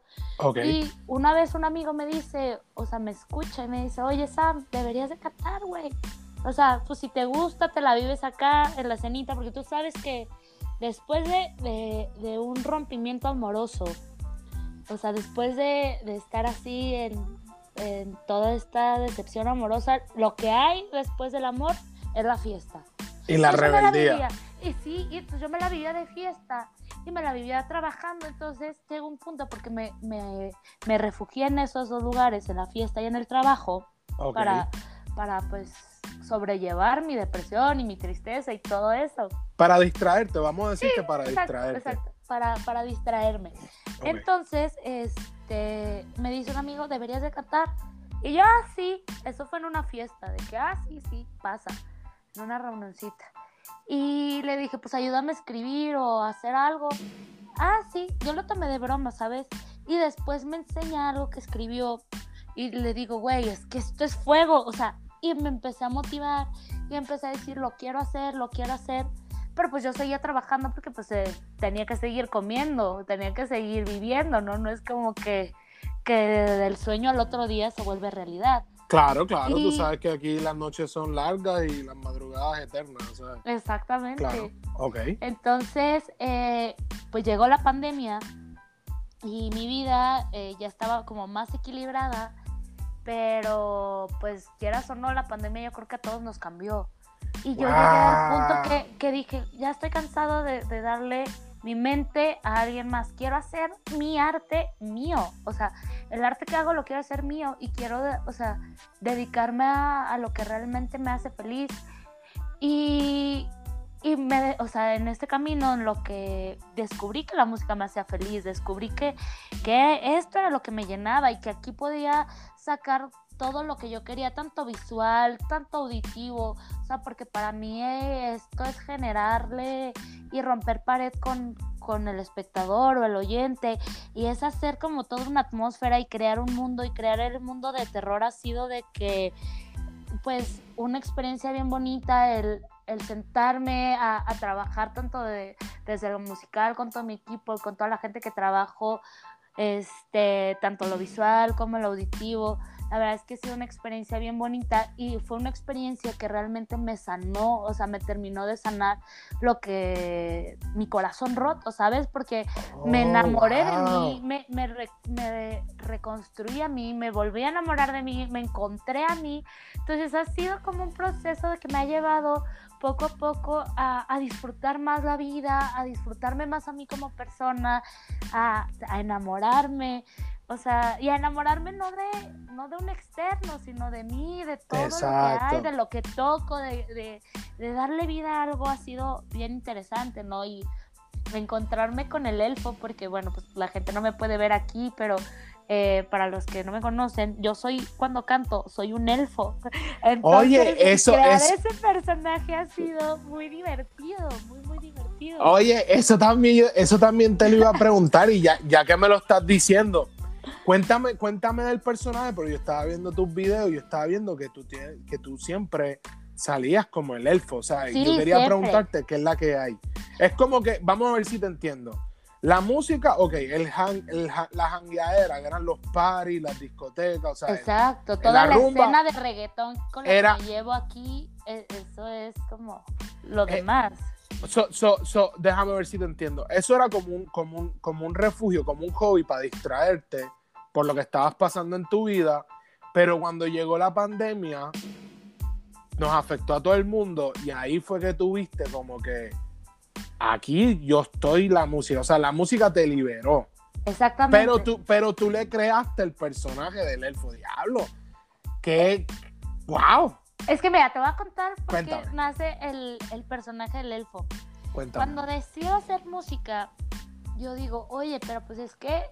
Y una vez un amigo me dice, o sea, me escucha y me dice, oye Sam, deberías de cantar, güey. O sea, pues si te gusta, te la vives acá en la cenita, porque tú sabes que después de, de- de un rompimiento amoroso, o sea, después de, de estar así en, en toda esta decepción amorosa, lo que hay después del amor es la fiesta. Y la rebeldía. Y sí, y pues yo me la vivía de fiesta y me la vivía trabajando. Entonces llegó un punto porque me, me, me refugié en esos dos lugares, en la fiesta y en el trabajo, para, para pues sobrellevar mi depresión y mi tristeza y todo eso. Para distraerte, vamos a decir que para Exacto, distraerte. exacto, para, para distraerme. Entonces, este, me dice un amigo, deberías de cantar. Y yo, ah, sí, eso fue en una fiesta, de que, ah, sí, sí, pasa, en una reunioncita. Y le dije, pues ayúdame a escribir o hacer algo. Ah, sí, yo lo tomé de broma, ¿sabes? Y después me enseña algo que escribió y le digo, güey, es que esto es fuego, o sea, y me empecé a motivar y empecé a decir, lo quiero hacer, lo quiero hacer. Pero pues yo seguía trabajando porque pues eh, tenía que seguir comiendo, tenía que seguir viviendo, ¿no? No es como que, que del sueño al otro día se vuelve realidad. Claro, claro, tú Y- sabes que aquí las noches son largas y las madrugadas eternas, ¿sabes? Exactamente. Claro. Ok. Entonces, eh, pues llegó la pandemia y mi vida eh, ya estaba como más equilibrada, pero pues quieras o no, la pandemia yo creo que a todos nos cambió. Y yo llegué al punto que, que dije, ya estoy cansado de, de darle mi mente a alguien más. Quiero hacer mi arte mío. O sea, el arte que hago lo quiero hacer mío y quiero, o sea, dedicarme a, a lo que realmente me hace feliz. Y, y me, o sea, en este camino en lo que descubrí que la música me hacía feliz, descubrí que, que esto era lo que me llenaba y que aquí podía sacar todo lo que yo quería, tanto visual, tanto auditivo, o sea, porque para mí esto es generarle y romper pared con, con el espectador o el oyente y es hacer como toda una atmósfera y crear un mundo y crear el mundo de terror ha sido de que pues una experiencia bien bonita el, el sentarme a, trabajar tanto de, desde lo musical con todo mi equipo, con toda la gente que trabajo, este, tanto lo visual como lo auditivo. La verdad es que ha sido una experiencia bien bonita y fue una experiencia que realmente me sanó, o sea, me terminó de sanar lo que mi corazón roto, ¿sabes? Porque me Oh, enamoré de mí, me, me, re- me reconstruí a mí, me volví a enamorar de mí, me encontré a mí. Entonces ha sido como un proceso que me ha llevado poco a poco a, a disfrutar más la vida, a disfrutarme más a mí como persona, a, a enamorarme. O sea, y a enamorarme no de, no de un externo, sino de mí, de todo lo que Exacto. hay, de lo que toco, de, de, de darle vida a algo ha sido bien interesante, ¿no? Y encontrarme con el elfo, porque bueno, pues la gente no me puede ver aquí, pero eh, para los que no me conocen, yo soy, cuando canto, soy un elfo. Entonces, Oye, eso crear es- ese personaje ha sido muy divertido, muy, muy divertido. Oye, eso también, eso también te lo iba a preguntar y ya, ya que me lo estás diciendo, cuéntame, cuéntame del personaje, porque yo estaba viendo tus videos y yo estaba viendo que tú, tienes, que tú siempre salías como el elfo, o sea, Sí, yo quería siempre. preguntarte qué es la que hay. Es como que, vamos a ver si te entiendo. La música, ok, el hang- el la jangueadera, que eran los parties, las discotecas, o sea, Exacto, la toda la, rumba escena de reggaetón con la era- que llevo aquí, e- eso es como lo Eh, demás. So, so, so, déjame ver si te entiendo. Eso era como un, como un, como un refugio, como un hobby para distraerte por lo que estabas pasando en tu vida. Pero cuando llegó la pandemia, nos afectó a todo el mundo y ahí fue que tuviste como que aquí yo estoy la música, o sea, la música te liberó. Exactamente. Pero tú, pero tú le creaste el personaje del elfo diablo. Que, wow. Es que mira, te voy a contar por qué nace el, el personaje del elfo. Cuéntame. Cuando decido hacer música, yo digo, oye, pero pues es que,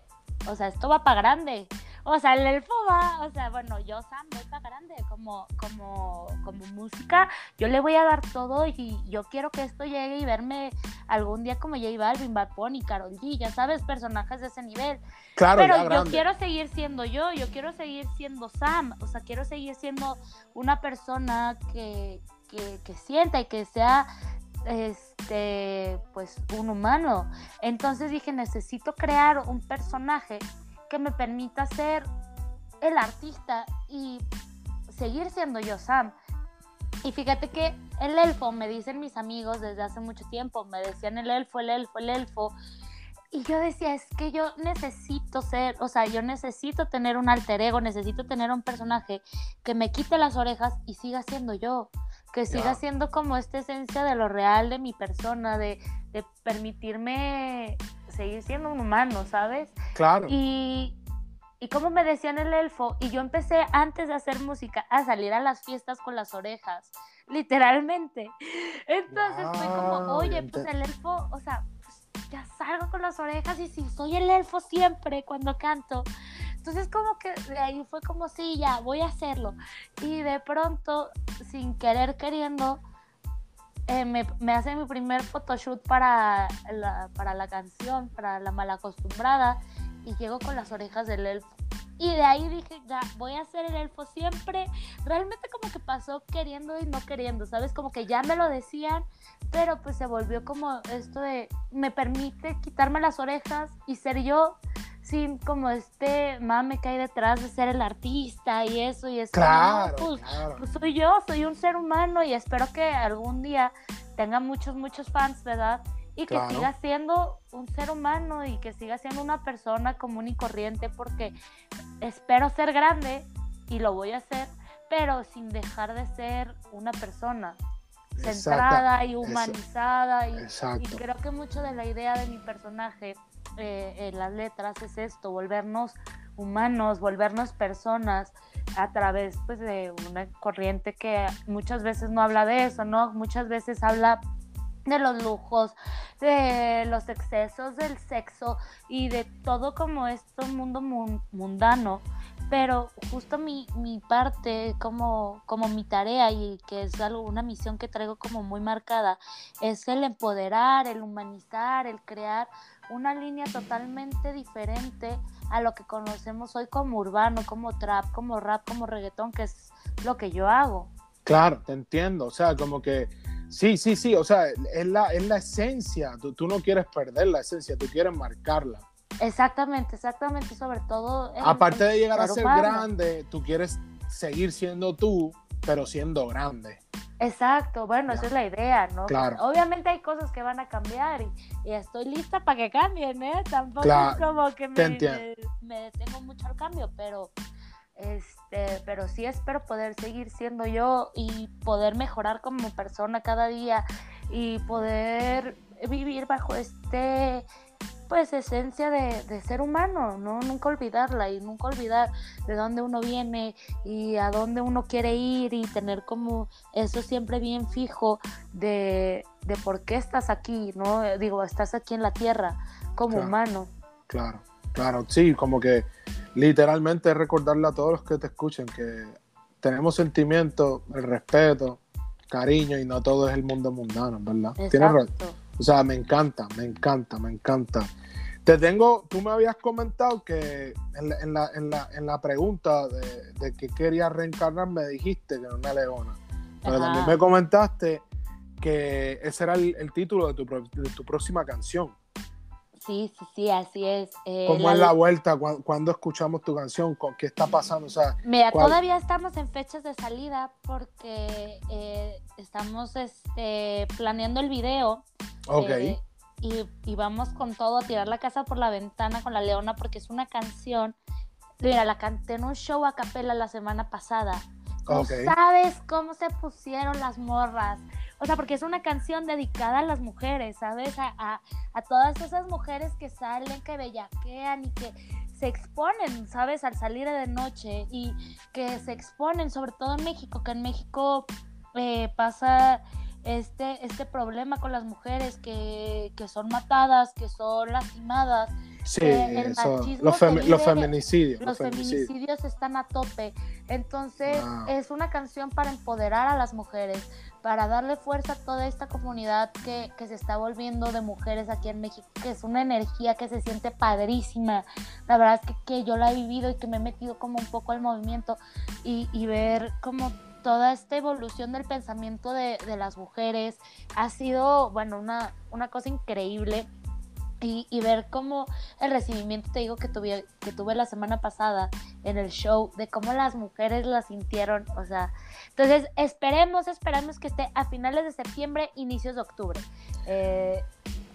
o sea, esto va para grande. O sea, el elfo va, o sea, bueno, yo Sam voy para grande como, como, como música. Yo le voy a dar todo y yo quiero que esto llegue y verme algún día como J Balvin, Bad Bunny, Karol G, ya sabes, personajes de ese nivel. Claro, Pero yo grande. quiero seguir siendo yo, yo quiero seguir siendo Sam, o sea, quiero seguir siendo una persona que, que, que sienta y que sea este pues un humano. Entonces dije, necesito crear un personaje que me permita ser el artista y seguir siendo yo Sam. Y fíjate que el elfo, me dicen mis amigos desde hace mucho tiempo, me decían el elfo, el elfo, el elfo. Y yo decía, es que yo necesito ser, o sea, yo necesito tener un alter ego, necesito tener un personaje que me quite las orejas y siga siendo yo, que siga siendo como esta esencia de lo real de mi persona, de, de permitirme seguir siendo un humano, ¿sabes? Claro. Y, y como me decían el elfo, y yo empecé antes de hacer música a salir a las fiestas con las orejas, literalmente. Entonces fue como, Wow, oye, pues el elfo, o sea, pues, ya salgo con las orejas y si soy el elfo siempre cuando canto. Entonces como que de ahí fue como, sí, ya, voy a hacerlo. Y de pronto, sin querer queriendo, eh, me, me hace mi primer photoshoot para la, para la canción, para la malacostumbrada, y llego con las orejas del elfo. Y de ahí dije, ya, voy a ser el elfo siempre. Realmente como que pasó queriendo y no queriendo, ¿sabes? Como que ya me lo decían, pero pues se volvió como esto de, me permite quitarme las orejas y ser yo sin como este mame que hay detrás de ser el artista y eso y es como, no, Claro, pues, claro. pues soy yo, soy un ser humano y espero que algún día tenga muchos, muchos fans, ¿verdad? Y que Claro. siga siendo un ser humano y que siga siendo una persona común y corriente porque espero ser grande y lo voy a hacer, pero sin dejar de ser una persona centrada y eso- humanizada y, creo que mucho de la idea de mi personaje eh, en las letras es esto, volvernos humanos, volvernos personas a través pues de una corriente que muchas veces no habla de eso, ¿no? Muchas veces habla de los lujos, de los excesos del sexo y de todo como este mundo mun- mundano. Pero justo mi, mi parte, como, como mi tarea y que es algo, una misión que traigo como muy marcada, es el empoderar, el humanizar, el crear una línea totalmente diferente a lo que conocemos hoy como urbano, como trap, como rap, como reggaetón, que es lo que yo hago. Claro, te entiendo. O sea, como que sí, sí, sí. O sea, es la, es la esencia. Tú, tú no quieres perder la esencia, tú quieres marcarla. Exactamente, exactamente, sobre todo... el- Aparte de llegar a ser ser humano. grande, tú quieres seguir siendo tú, pero siendo grande. Exacto, bueno, esa Ya. es la idea, ¿no? Claro. Obviamente hay cosas que van a cambiar y, y estoy lista para que cambien, ¿eh? Tampoco Claro, es como que me, me, me detengo mucho al cambio, pero este, pero sí espero poder seguir siendo yo y poder mejorar como persona cada día y poder vivir bajo este pues esencia de, de ser humano, ¿no? Nunca olvidarla y nunca olvidar de dónde uno viene y a dónde uno quiere ir y tener como eso siempre bien fijo de, de por qué estás aquí, ¿no? Digo, estás aquí en la tierra como Claro. humano. Claro, claro. Sí, como que literalmente recordarle a todos los que te escuchen que tenemos sentimientos, el respeto, cariño y no todo es el mundo mundano, ¿verdad? Tienes razón. Exacto. O sea, me encanta, me encanta, me encanta. Te tengo, tú me habías comentado que en la, en la, en la, en la pregunta de, de que querías reencarnar me dijiste que era una leona. Pero Ajá. también me comentaste que ese era el, el título de tu, de tu próxima canción. Sí, sí, sí, así es. Eh, ¿Cómo la- es la vuelta? ¿Cuándo, cuándo escuchamos tu canción? ¿Con ¿Qué está pasando? O sea, Mira, ¿Cuál? todavía estamos en fechas de salida porque eh, estamos este, planeando el video. ok. eh, y, y vamos con todo a tirar la casa por la ventana con la leona porque es una canción. Mira, la canté en un show a capela la semana pasada. Sabes cómo se pusieron las morras. O sea, porque es una canción dedicada a las mujeres, ¿sabes? A, a, todas esas mujeres que salen, que bellaquean y que se exponen, ¿sabes? Al salir de noche y que se exponen, sobre todo en México, que en México eh, pasa este, este problema con las mujeres que, que son matadas, que son lastimadas Sí, los, feminicidios. Los, feminicidios. están a tope. Entonces, es una canción para empoderar a las mujeres, para darle fuerza a toda esta comunidad que, se está volviendo de mujeres aquí en México, que es una energía que se siente padrísima. La verdad es que, yo la he vivido y que me he metido como un poco al movimiento y, ver como toda esta evolución del pensamiento de, de, las mujeres ha sido, bueno, una, una cosa increíble y, ver cómo el recibimiento, te digo, que tuve, que tuve la semana pasada en el show, de cómo las mujeres la sintieron, o sea, entonces esperemos, esperemos que esté a finales de septiembre, inicios de octubre. Eh,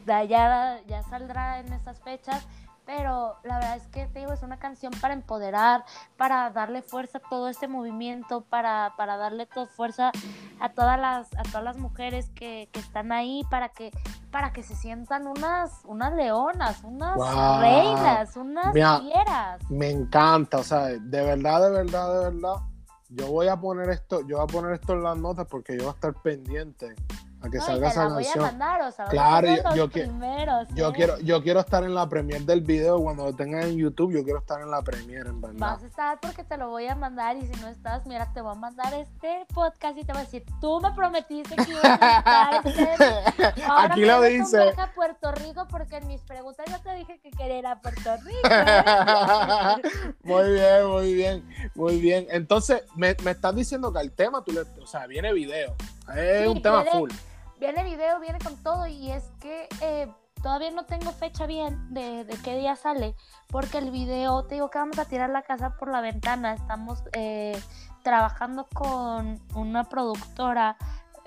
ya, ya saldrá en estas fechas pero la verdad es que te digo, es una canción para empoderar, para darle fuerza a todo este movimiento, para, para darle toda fuerza a todas las, a todas las mujeres que, que están ahí, para que, para que se sientan unas, unas leonas, unas reinas, unas fieras. Me encanta, o sea, de verdad, de verdad, de verdad. Yo voy a poner esto, yo voy a poner esto en las notas porque yo voy a estar pendiente que salga esa canción. claro, yo, yo, quiero, yo quiero estar en la premier del video cuando lo tengas en YouTube, yo quiero estar en la premier, en verdad. Vas a estar porque te lo voy a mandar y si no estás, mira, te voy a mandar este podcast y te voy a decir, tú me prometiste que ibas a estar este... Aquí lo dice. a Puerto Rico porque en mis preguntas yo te dije que quería ir a Puerto Rico. muy bien, muy bien, muy bien. Entonces, me, me estás diciendo que el tema, tú le, o sea, viene video. Es un tema full viene video, viene con todo y es que eh, todavía no tengo fecha bien de, qué día sale, porque el video, te digo que vamos a tirar la casa por la ventana, estamos eh, trabajando con una productora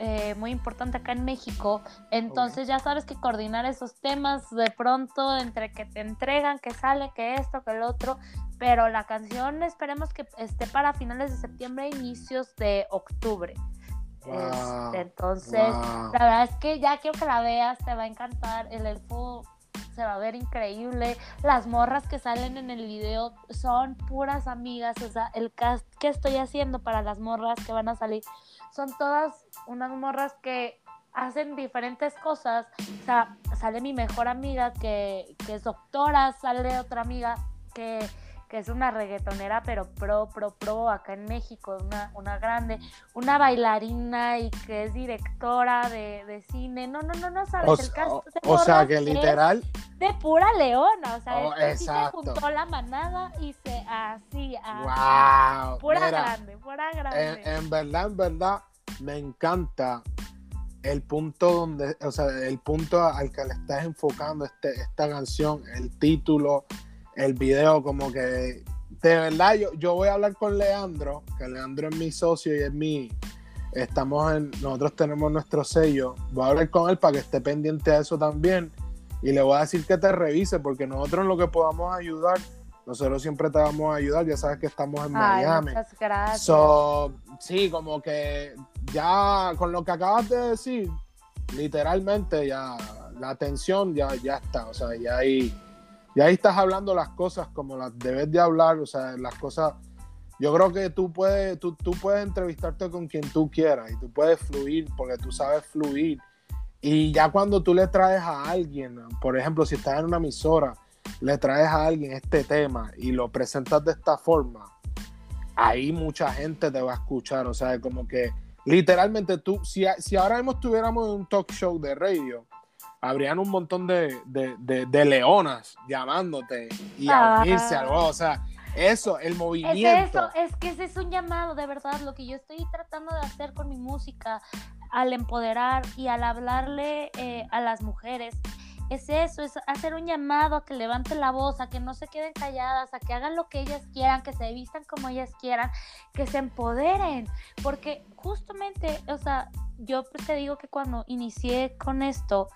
eh, muy importante acá en México. Entonces ya sabes que coordinar esos temas de pronto entre que te entregan, que sale, que esto, que el otro. Pero la canción esperemos que esté para finales de septiembre, inicios de octubre. Este, entonces, la verdad es que ya quiero que la veas, te va a encantar. El elfo se va a ver increíble. Las morras que salen en el video son puras amigas. O sea, el cast que estoy haciendo para las morras que van a salir son todas unas morras que hacen diferentes cosas. O sea, sale mi mejor amiga que, que es doctora, sale otra amiga que que es una reggaetonera, pero pro, pro, pro, acá en México, una, una grande, una bailarina y que es directora de, cine. No, no, no, no sabes o, el caso. O, sea, que literal. De pura leona, o sea, oh, se juntó la manada y se así, wow. pura grande, pura grande. En, verdad, en verdad, me encanta el punto donde, o sea, el punto al que le estás enfocando este, esta canción, el título, el video como que de verdad yo, yo voy a hablar con Leandro, que Leandro es mi socio y es mi, estamos en, nosotros tenemos nuestro sello, voy a hablar con él para que esté pendiente a eso también y le voy a decir que te revise porque nosotros en lo que podamos ayudar, nosotros siempre te vamos a ayudar, ya sabes que estamos en Miami. Muchas gracias. So, sí, como que ya con lo que acabas de decir, literalmente ya la atención ya, ya está, o sea, ya hay y ahí estás hablando las cosas como las debes de hablar, o sea, las cosas. Yo creo que tú puedes, tú, tú puedes entrevistarte con quien tú quieras y tú puedes fluir porque tú sabes fluir. Y ya cuando tú le traes a alguien, por ejemplo, si estás en una emisora, le traes a alguien este tema y lo presentas de esta forma, ahí mucha gente te va a escuchar. O sea, como que literalmente tú, si, si ahora mismo estuviéramos en un talk show de radio, habrían un montón de, leonas llamándote y a unirse al O sea, eso, el movimiento. Es eso, es que ese es un llamado, de verdad, lo que yo estoy tratando de hacer con mi música, al empoderar y al hablarle eh, a las mujeres. Es eso, es hacer un llamado a que levanten la voz, a que no se queden calladas, a que hagan lo que ellas quieran, que se vistan como ellas quieran, que se empoderen. Porque justamente, o sea, yo pues te digo que cuando inicié con esto,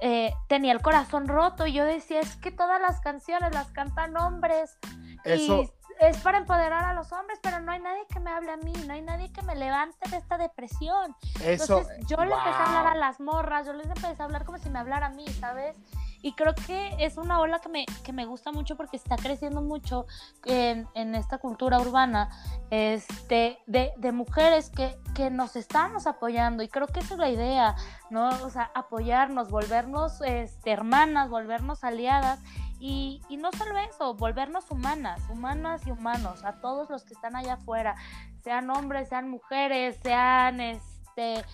eh, tenía el corazón roto y yo decía, es que todas las canciones las cantan hombres. Eso, es para empoderar a los hombres, pero no hay nadie que me hable a mí, no hay nadie que me levante de esta depresión. Eso, Entonces, yo le empecé a hablar a las morras, yo les empecé a hablar como si me hablara a mí, ¿sabes? Y creo que es una ola que me, que me gusta mucho porque está creciendo mucho en, en esta cultura urbana este, de, de mujeres que, que, nos estamos apoyando. Y creo que esa es la idea, ¿no? O sea, apoyarnos, volvernos este, hermanas, volvernos aliadas. Y, y, no solo eso, volvernos humanas, humanas y humanos, a todos los que están allá afuera, sean hombres, sean mujeres, sean este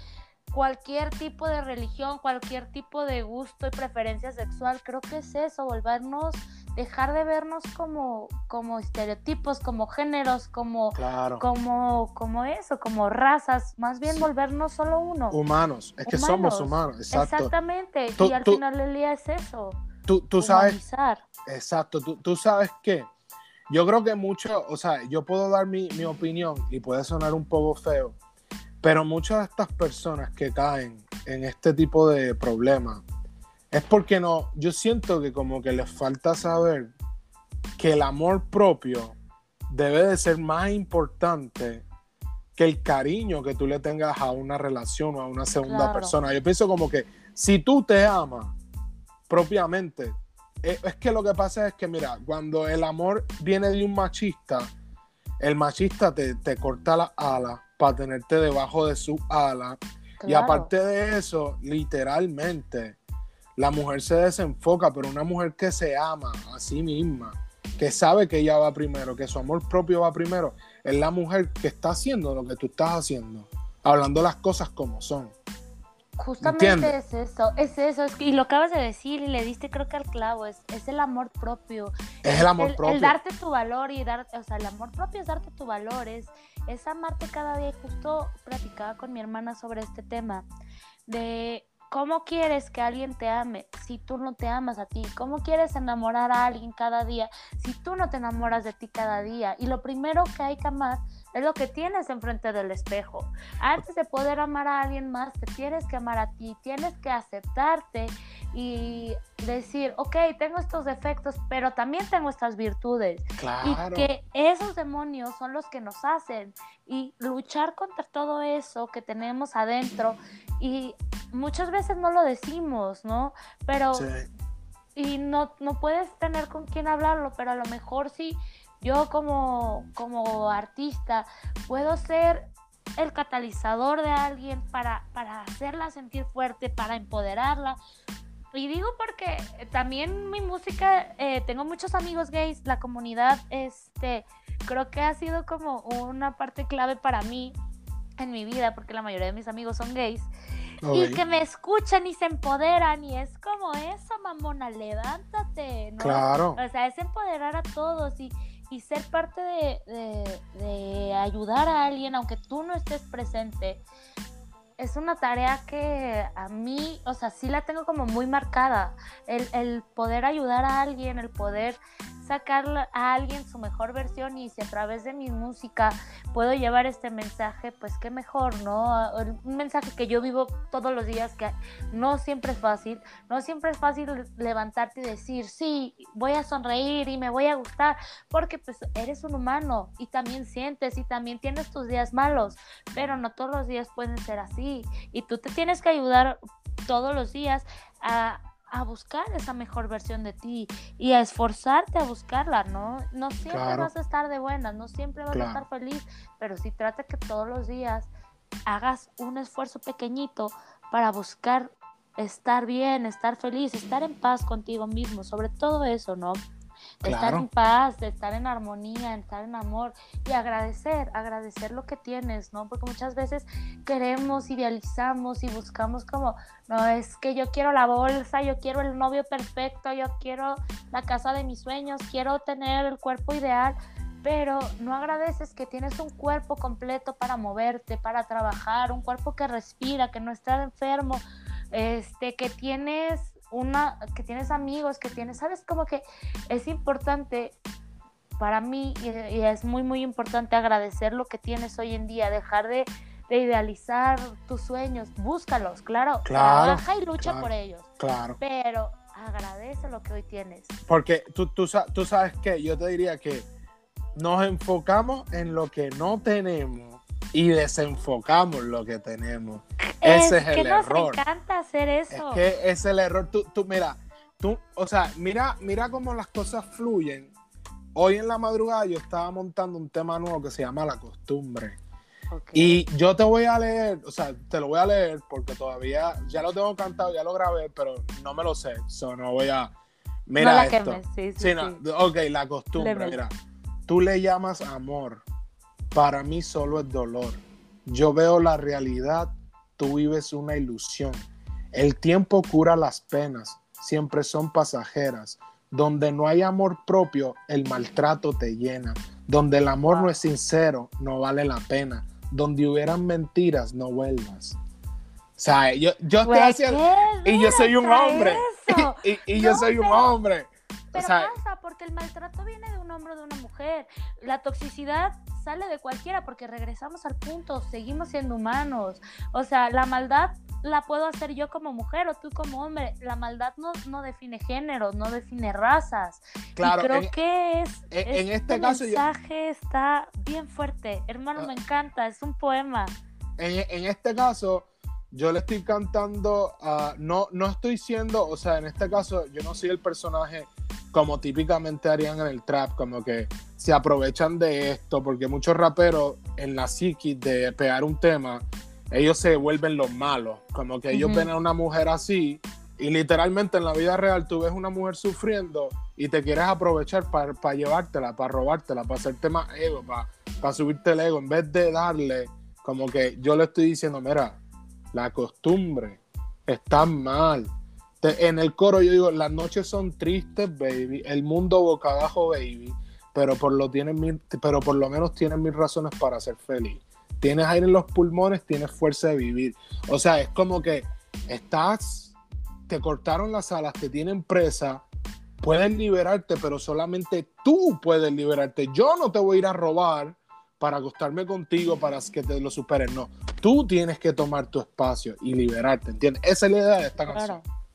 cualquier tipo de religión, cualquier tipo de gusto y preferencia sexual, creo que es eso, volvernos, dejar de vernos como, como estereotipos, como géneros, como, claro. como, como eso, como razas, más bien sí. volvernos solo uno. Humanos, es que somos humanos, exacto. Exactamente, tú, y al tú, final del día es eso. Tú, tú sabes, exacto, tú, tú sabes que yo creo que mucho, o sea, yo puedo dar mi, mi opinión y puede sonar un poco feo, pero muchas de estas personas que caen en este tipo de problemas es porque no, yo siento que como que les falta saber que el amor propio debe de ser más importante que el cariño que tú le tengas a una relación o a una segunda Claro. persona. Yo pienso como que si tú te amas propiamente, eh, es que lo que pasa es que, mira, cuando el amor viene de un machista, el machista te, te corta las alas para tenerte debajo de su ala. Y aparte de eso, literalmente, la mujer se desenfoca, pero una mujer que se ama a sí misma, que sabe que ella va primero, que su amor propio va primero, es la mujer que está haciendo lo que tú estás haciendo, hablando las cosas como son. Justamente ¿Entiendes? es eso, es eso, es y lo acabas de decir y le diste creo que al clavo, es, es el amor propio. Es el amor el, propio. el darte tu valor y dar, o sea, el amor propio es darte tu valor, es, es amarte cada día. Y justo platicaba con mi hermana sobre este tema, de cómo quieres que alguien te ame si tú no te amas a ti, cómo quieres enamorar a alguien cada día si tú no te enamoras de ti cada día. Y lo primero que hay que amar es lo que tienes enfrente del espejo. Antes de poder amar a alguien más, te tienes que amar a ti, tienes que aceptarte y decir, ok, tengo estos defectos, pero también tengo estas virtudes. Claro. Y que esos demonios son los que nos hacen. Y luchar contra todo eso que tenemos adentro. Y muchas veces no lo decimos, ¿no? Pero Sí. y no, no puedes tener con quién hablarlo, pero a lo mejor sí, yo como, como artista puedo ser el catalizador de alguien para, para hacerla sentir fuerte, para empoderarla. Y digo porque también mi música, eh, tengo muchos amigos gays, la comunidad, este, creo que ha sido como una parte clave para mí en mi vida, porque la mayoría de mis amigos son gays y Ok. que me escuchan y se empoderan y es como eso, mamona, levántate, ¿no? Claro. O sea, es empoderar a todos y, y ser parte de, de- de ayudar a alguien aunque tú no estés presente. Es una tarea que a mí, o sea, sí la tengo como muy marcada. El, el poder ayudar a alguien, el poder sacar a alguien su mejor versión y si a través de mi música puedo llevar este mensaje, pues qué mejor, ¿no? Un mensaje que yo vivo todos los días, que no siempre es fácil, no siempre es fácil levantarte y decir, sí, voy a sonreír y me voy a gustar, porque pues eres un humano y también sientes y también tienes tus días malos, pero no todos los días pueden ser así y tú te tienes que ayudar todos los días a a buscar esa mejor versión de ti y a esforzarte a buscarla, ¿no? No siempre Claro. vas a estar de buenas, no siempre vas Claro. a estar feliz, pero sí trata que todos los días hagas un esfuerzo pequeñito para buscar estar bien, estar feliz, estar en paz contigo mismo, sobre todo eso, ¿no? De estar en paz, de estar en armonía, de estar en amor y agradecer, agradecer lo que tienes, ¿no? Porque muchas veces queremos, idealizamos y buscamos como, no, es que yo quiero la bolsa, yo quiero el novio perfecto, yo quiero la casa de mis sueños, quiero tener el cuerpo ideal, pero no agradeces que tienes un cuerpo completo para moverte, para trabajar, un cuerpo que respira, que no está enfermo, este, que tienes una, que tienes amigos, que tienes, sabes, como que es importante para mí y, y es muy muy importante agradecer lo que tienes hoy en día, dejar de, de idealizar tus sueños, búscalos, claro, Claro, trabaja y lucha claro. por ellos, Claro. pero agradece lo que hoy tienes. Porque tú, tú, tú sabes que yo te diría que nos enfocamos en lo que no tenemos y desenfocamos lo que tenemos. Ese es, el que nos error. encanta hacer eso. Es que es el error. Tú, tú, mira, tú, o sea, mira, mira cómo las cosas fluyen. Hoy en la madrugada yo estaba montando un tema nuevo que se llama La Costumbre. Ok. Y yo te voy a leer, o sea, te lo voy a leer porque todavía ya lo tengo cantado, ya lo grabé, pero no me lo sé. So, no voy a. Mira no la esto. quemes, sí, sí, no, ok, la costumbre, mira. Tú le llamas amor. Para mí solo es dolor. Yo veo la realidad, tú vives una ilusión. El tiempo cura las penas, siempre son pasajeras. Donde no hay amor propio, el maltrato te llena. Donde el amor no es sincero, no vale la pena. Donde hubieran mentiras, no vuelvas. O sea, yo, yo estoy haciendo... ¿qué Y yo soy un hombre. eso? Y, y yo soy un hombre. Pero o sea, pasa, porque el maltrato viene de un hombre o de una mujer. La toxicidad sale de cualquiera, porque regresamos al punto, seguimos siendo humanos. O sea, la maldad la puedo hacer yo como mujer o tú como hombre. La maldad no, no define género, no define razas. claro, y creo en- que es, en- en este este caso yo- mensaje está bien fuerte. Hermano, Ah. me encanta, es un poema. en, en este caso, yo le estoy cantando, a- no, no estoy siendo, o sea, en este caso, yo no soy el personaje como típicamente harían en el trap, como que se aprovechan de esto, porque muchos raperos en la psiquis de pegar un tema, ellos se vuelven los malos, como que ellos Ujú. ven a una mujer así y literalmente en la vida real tú ves una mujer sufriendo y te quieres aprovechar para llevártela, para robártela, para hacerte más ego, para subirte el ego, en vez de darle como que yo le estoy diciendo, mira, la costumbre está mal. Te- en el coro yo digo, las noches son tristes, baby, el mundo boca abajo, baby, pero por lo, tienen mil- pero por lo menos tienes mil razones para ser feliz. Tienes aire en los pulmones, tienes fuerza de vivir. O sea, es como que estás, te cortaron las alas, te tienen presa, puedes liberarte, pero solamente tú puedes liberarte. Yo no te voy a ir a robar para acostarme contigo para que te lo superes. No, tú tienes que tomar tu espacio y liberarte, ¿entiendes? Esa es la idea de esta canción. Claro. Eh,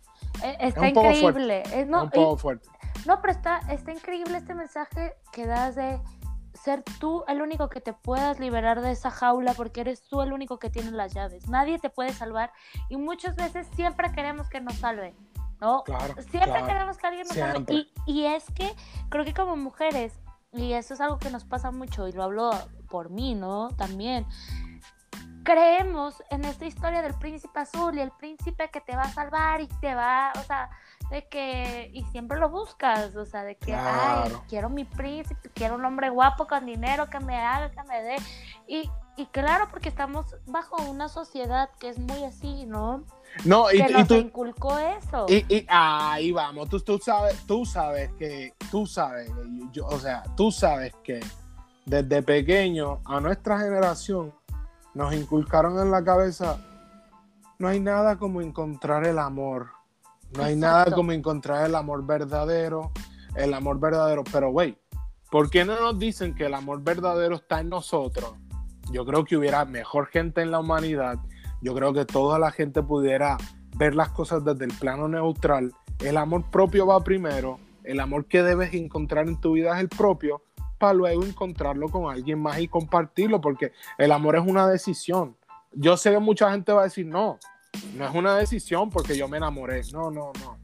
Está poco increíble. Eh, no, es un y- poco fuerte. No, pero está, está increíble este mensaje que das de ser tú el único que te puedas liberar de esa jaula porque eres tú el único que tiene las llaves. Nadie te puede salvar y muchas veces siempre queremos que nos salven, ¿no? Claro, Siempre claro. queremos que alguien nos salve. Siempre. Y, y es que creo que como mujeres, y eso es algo que nos pasa mucho, y lo hablo por mí, ¿no? También. Creemos en esta historia del príncipe azul y el príncipe que te va a salvar y te va, o sea, de que, y siempre lo buscas, o sea, de que, ay, quiero mi príncipe, quiero un hombre guapo con dinero que me haga, que me dé. Y, y claro, porque estamos bajo una sociedad que es muy así, ¿no? No, que y nos tú, inculcó eso. y, y ahí vamos, tú, tú sabes, tú sabes que, tú sabes, yo- o sea, tú sabes que desde pequeño a nuestra generación nos inculcaron en la cabeza, no hay nada como encontrar el amor, no hay nada como encontrar el amor verdadero, el amor verdadero, pero güey, ¿por qué no nos dicen que el amor verdadero está en nosotros? Yo creo que hubiera mejor gente en la humanidad, yo creo que toda la gente pudiera ver las cosas desde el plano neutral, el amor propio va primero, el amor que debes encontrar en tu vida es el propio, para luego encontrarlo con alguien más y compartirlo, porque el amor es una decisión. Yo sé que mucha gente va a decir, no, no es una decisión porque yo me enamoré. No, no, no.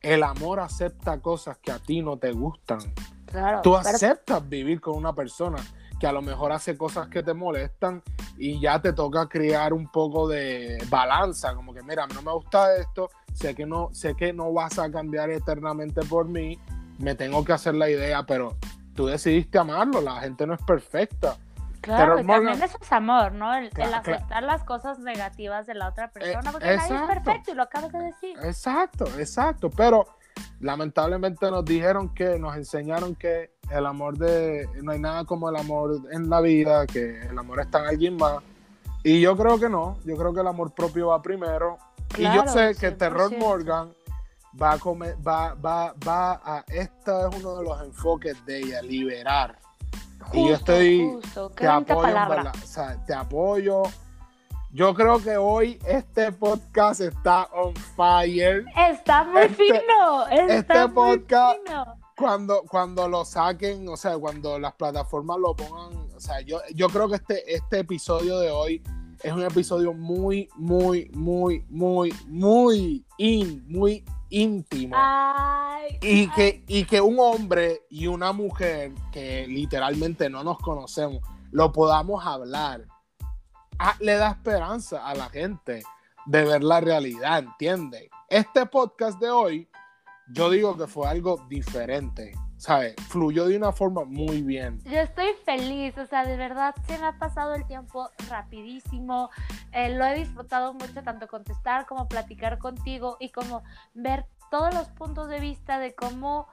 El amor acepta cosas que a ti no te gustan. claro. Tú pero- aceptas vivir con una persona que a lo mejor hace cosas que te molestan y ya te toca crear un poco de balanza, como que mira, no me gusta esto, sé que no, sé que no vas a cambiar eternamente por mí, me tengo que hacer la idea, pero tú decidiste amarlo, la gente no es perfecta. Claro, Pero y Morgan- también eso es amor, ¿no? El, el Cla- cla- aceptar las cosas negativas de la otra persona, Eh, porque nadie es exacto. perfecto y lo acabas de decir. Exacto, exacto, pero lamentablemente nos dijeron que, nos enseñaron que el amor de, no hay nada como el amor en la vida, que el amor está en alguien más. Y yo creo que no, yo creo que el amor propio va primero. y yo Claro, sé que Terror 100%. Morgan va a comer, va, va, va a, este es uno de los enfoques de ella, liberar. y yo estoy, justo, te apoyo, en palabra. verdad, o sea, te apoyo. Yo creo que hoy este podcast está on fire. Está muy Este- fino, está este muy podcast- fino. cuando, cuando lo saquen, o sea, cuando las plataformas lo pongan, o sea, yo, yo creo que este, este episodio de hoy es un episodio muy, muy, muy, muy, muy in, muy íntimo. Ay, Y ay, que, y que un hombre y una mujer que literalmente no nos conocemos, lo podamos hablar, ah, le da esperanza a la gente de ver la realidad, ¿entiendes? Este podcast de hoy, yo digo que fue algo diferente, ¿sabes? Fluyó de una forma muy bien. Yo estoy feliz, o sea, de verdad se me ha pasado el tiempo rapidísimo. eh, lo he disfrutado mucho, tanto contestar como platicar contigo y como ver todos los puntos de vista de cómo,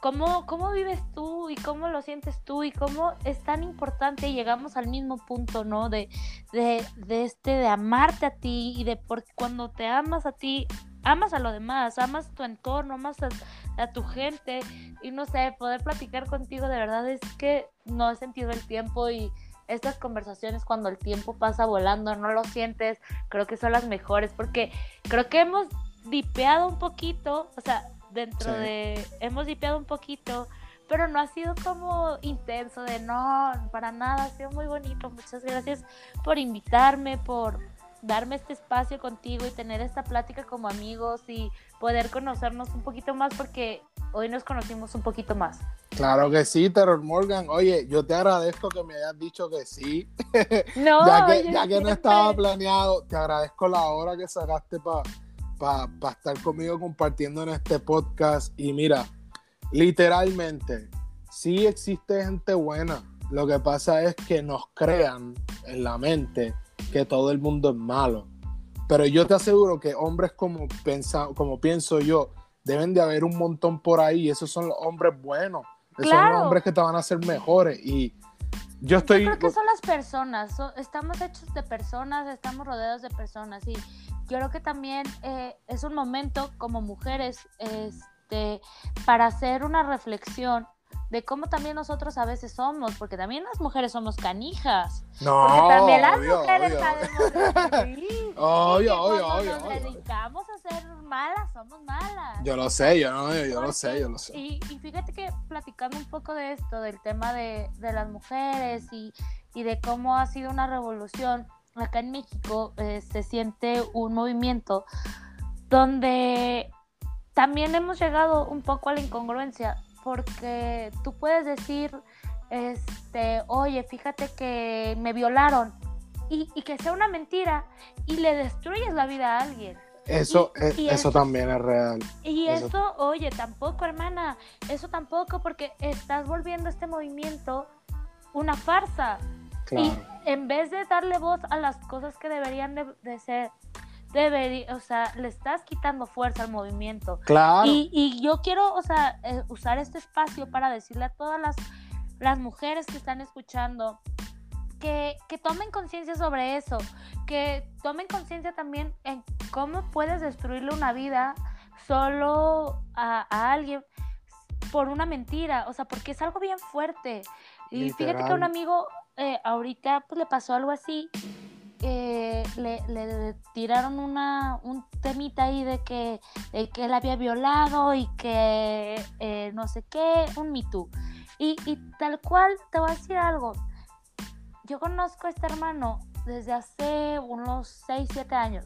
cómo, cómo vives tú y cómo lo sientes tú y cómo es tan importante. y Llegamos al mismo punto, ¿no? De, de, de este, de amarte a ti y de por cuando te amas a ti, amas a lo demás, amas tu entorno, amas a, a tu gente y no sé, poder platicar contigo de verdad es que no he sentido el tiempo y estas conversaciones cuando el tiempo pasa volando, no lo sientes, creo que son las mejores porque creo que hemos dipeado un poquito, o sea, dentro Sí. de, hemos dipeado un poquito, pero no ha sido como intenso de no, para nada, ha sido muy bonito. Muchas gracias por invitarme, por darme este espacio contigo y tener esta plática como amigos y poder conocernos un poquito más porque hoy nos conocimos un poquito más. Claro que sí, Terror Morgan. Oye, yo te agradezco que me hayas dicho que sí. No, ya que, ya que no estaba planeado, te agradezco la hora que sacaste para estar conmigo compartiendo en este podcast. Y mira, literalmente, sí existe gente buena. Lo que pasa es que nos crean en la mente que todo el mundo es malo. Pero yo te aseguro que hombres como, pensa, como pienso yo, deben de haber un montón por ahí. Esos son los hombres buenos. Esos son los hombres que te van a hacer mejores. Y yo estoy... Yo creo que son las personas, so- estamos hechos de personas, estamos rodeados de personas y yo creo que también eh, es un momento como mujeres este, para hacer una reflexión de cómo también nosotros a veces somos, porque también las mujeres somos canijas, No, porque también las obvio, mujeres obvio. sabemos sí, Obvio, obvio, obvio, nos dedicamos a ser malas, somos malas. Yo lo sé, yo, no, yo, yo lo Porque- sé, yo lo sé. Y, y fíjate que platicando un poco de esto, del tema de, de las mujeres y, y de cómo ha sido una revolución, acá en México eh, se siente un movimiento donde también hemos llegado un poco a la incongruencia, porque tú puedes decir, este, oye, fíjate que me violaron. Y, y que sea una mentira y le destruyes la vida a alguien. Eso, y- y eso eso- también es real. Y Eso- eso, oye, tampoco, hermana, eso tampoco, porque estás volviendo este movimiento una farsa. Claro. Y en vez de darle voz a las cosas que deberían de, de ser, debería, o sea, le estás quitando fuerza al movimiento. Claro. Y, y yo quiero, o sea, eh, usar este espacio para decirle a todas las, las mujeres que están escuchando que, que tomen conciencia sobre eso, que tomen conciencia también en cómo puedes destruirle una vida solo a, a alguien por una mentira, o sea, porque es algo bien fuerte. Y fíjate que a un amigo eh, ahorita pues, le pasó algo así, eh, le, le tiraron una, un temita ahí de que, de que él había violado y que eh, no sé qué, un Me Too. Y, y tal cual, te voy a decir algo. Yo conozco a este hermano desde hace unos 6, 7 años.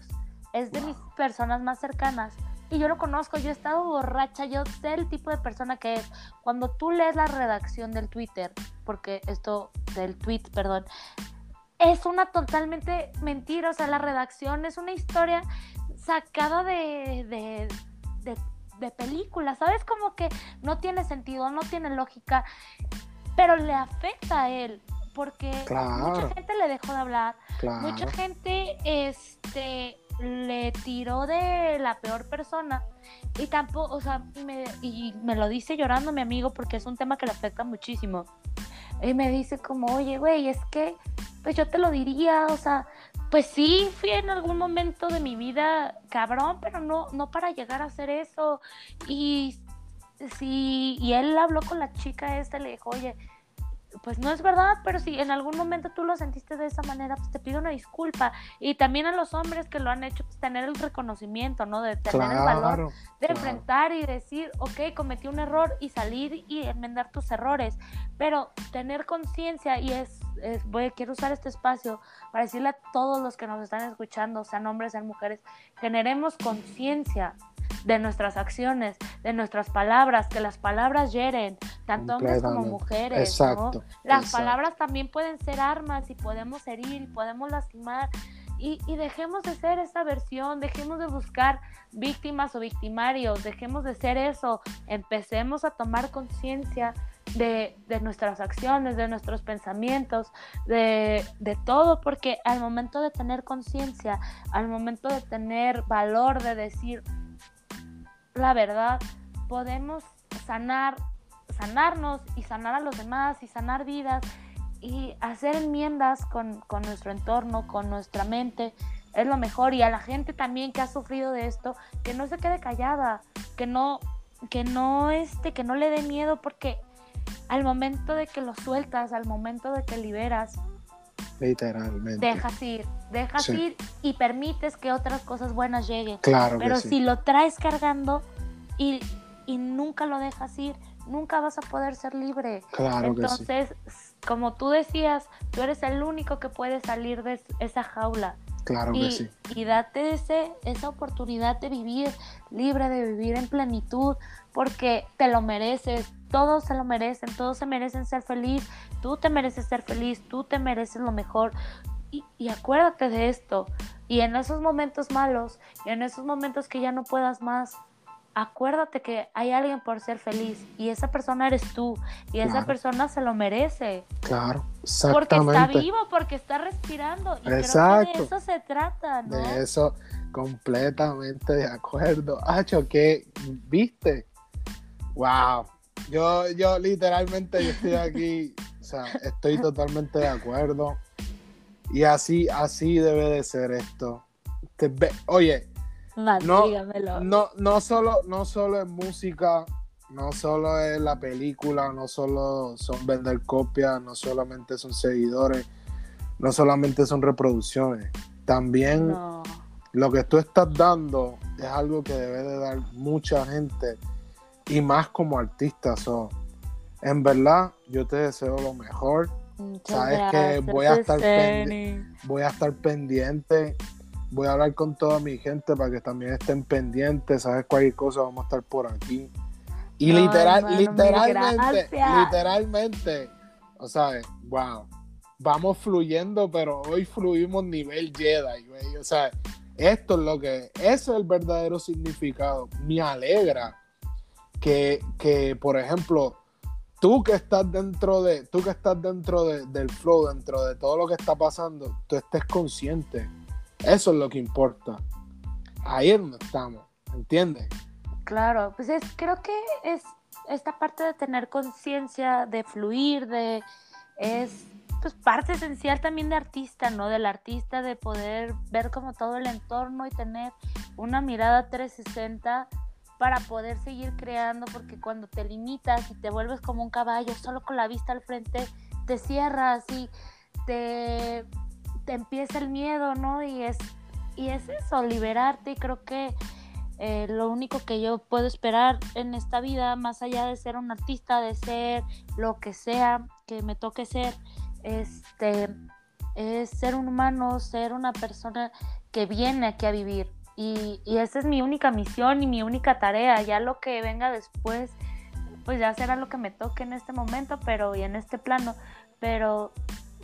Es de mis personas más cercanas. Y yo lo conozco, yo he estado borracha, yo sé el tipo de persona que es. Cuando tú lees la redacción del Twitter, porque esto del tweet, perdón, es una totalmente mentira. O sea, la redacción es una historia sacada de, de, de, de película, ¿sabes? Como que no tiene sentido, no tiene lógica, pero le afecta a él, porque Claro. mucha gente le dejó de hablar, claro. mucha gente este le tiró de la peor persona y tampoco, o sea, me, y me lo dice llorando mi amigo porque es un tema que le afecta muchísimo. Y me dice como, oye, güey, es que, pues yo te lo diría, o sea, pues sí, fui en algún momento de mi vida cabrón, pero no, no para llegar a hacer eso. Y sí, y él habló con la chica esta, le dijo, oye, pues no es verdad, pero si en algún momento tú lo sentiste de esa manera, pues te pido una disculpa. Y también a los hombres que lo han hecho, pues tener el reconocimiento, ¿no? De tener el valor de enfrentar y decir, ok, cometí un error y salir y enmendar tus errores. Pero tener conciencia y es, es, voy, quiero usar este espacio para decirle a todos los que nos están escuchando, sean hombres, sean mujeres, generemos conciencia de nuestras acciones, de nuestras palabras, que las palabras hieren, tanto hombres como mujeres. Exacto, Las palabras también pueden ser armas y podemos herir, podemos lastimar. Y, dejemos de ser esa versión, dejemos de buscar víctimas o victimarios, dejemos de ser eso, empecemos a tomar conciencia de, nuestras acciones, de nuestros pensamientos, de, de todo, porque al momento de tener conciencia, al momento de tener valor, de decir, la verdad, podemos sanar, sanarnos y sanar a los demás y sanar vidas y hacer enmiendas con, nuestro entorno, con nuestra mente, es lo mejor. Y a la gente también que ha sufrido de esto, que no se quede callada, que no, que no, este, que no le dé miedo, porque al momento de que lo sueltas, al momento de que liberas, literalmente, dejas ir, dejas ir y permites que otras cosas buenas lleguen. Claro. Pero sí. si lo traes cargando y, y nunca lo dejas ir, nunca vas a poder ser libre. Claro Entonces, como tú decías, tú eres el único que puede salir de esa jaula. Claro y, que sí. Y date ese, esa oportunidad de vivir libre, de vivir en plenitud, porque te lo mereces, todos se lo merecen, todos se merecen ser feliz, tú te mereces ser feliz, tú te mereces lo mejor. Y, y acuérdate de esto. Y en esos momentos malos, y en esos momentos que ya no puedas más, acuérdate que hay alguien por ser feliz y esa persona eres tú y esa persona se lo merece. Claro, exactamente. Porque está vivo, porque está respirando y Exacto. de eso se trata, ¿no? De eso completamente de acuerdo. Hacho, ¿qué viste? Wow. Yo yo literalmente yo estoy aquí, o sea, estoy totalmente de acuerdo. Y así así debe de ser esto. Oye, no, No, no, solo, no solo es música, no solo es la película, no solo son vender copias, no solamente son seguidores, no solamente son reproducciones. También lo que tú estás dando es algo que debe de dar mucha gente y más como artista. en verdad, yo te deseo lo mejor. Sabes que voy a estar voy a estar pendiente voy a hablar con toda mi gente para que también estén pendientes, sabes cualquier cosa, vamos a estar por aquí. Y literal, literalmente, literalmente, o sea, wow, vamos fluyendo, pero hoy fluimos nivel Jedi, güey. O sea, esto es lo que, eso es el verdadero significado. Me alegra que, que por ejemplo, tú que estás dentro de, tú que estás dentro del flow, dentro de todo lo que está pasando, tú estés consciente eso es lo que importa. Ahí es donde estamos, ¿entiendes? Claro, pues es, creo que es esta parte de tener conciencia, de fluir, de es pues parte esencial también de artista, ¿no? Del artista de poder ver como todo el entorno y tener una mirada 360 para poder seguir creando, porque cuando te limitas y te vuelves como un caballo solo con la vista al frente, te cierras y te empieza el miedo, ¿no? Y es, y es eso, liberarte. Y creo que eh, lo único que yo puedo esperar en esta vida, más allá de ser un artista, de ser lo que sea que me toque ser, este, es ser un humano, ser una persona que viene aquí a vivir. Y, y esa es mi única misión y mi única tarea. Ya lo que venga después, pues ya será lo que me toque en este momento, pero y en este plano. Pero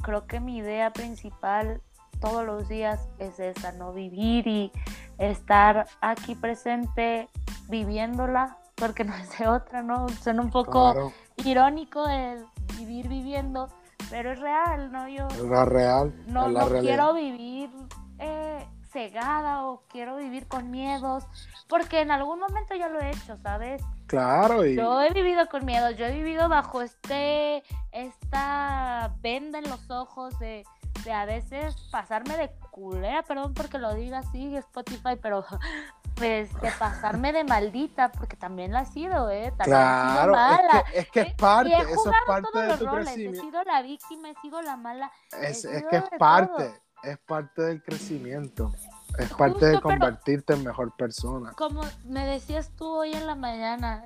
creo que mi idea principal todos los días es esa, ¿no? Vivir y estar aquí presente viviéndola, porque no es de otra, ¿no? Suena un poco irónico el vivir viviendo, pero es real, ¿no? Yo es la real. No, no quiero vivir eh, cegada o quiero vivir con miedos, porque en algún momento ya lo he hecho, ¿sabes? Claro. Y... Yo he vivido con miedo, yo he vivido bajo este, esta venda en los ojos de, de a veces pasarme de culera, perdón porque lo diga así, Spotify, pero este, pasarme de maldita, porque también la he sido, ¿eh? También claro, he sido mala. Es, que, es que es parte, y he eso es parte todos de los tu roles. He crecimiento. sido la víctima, he sido la mala. Es, he que es de parte, todo. es parte del crecimiento. Es parte de convertirte en mejor persona. Como me decías tú hoy en la mañana,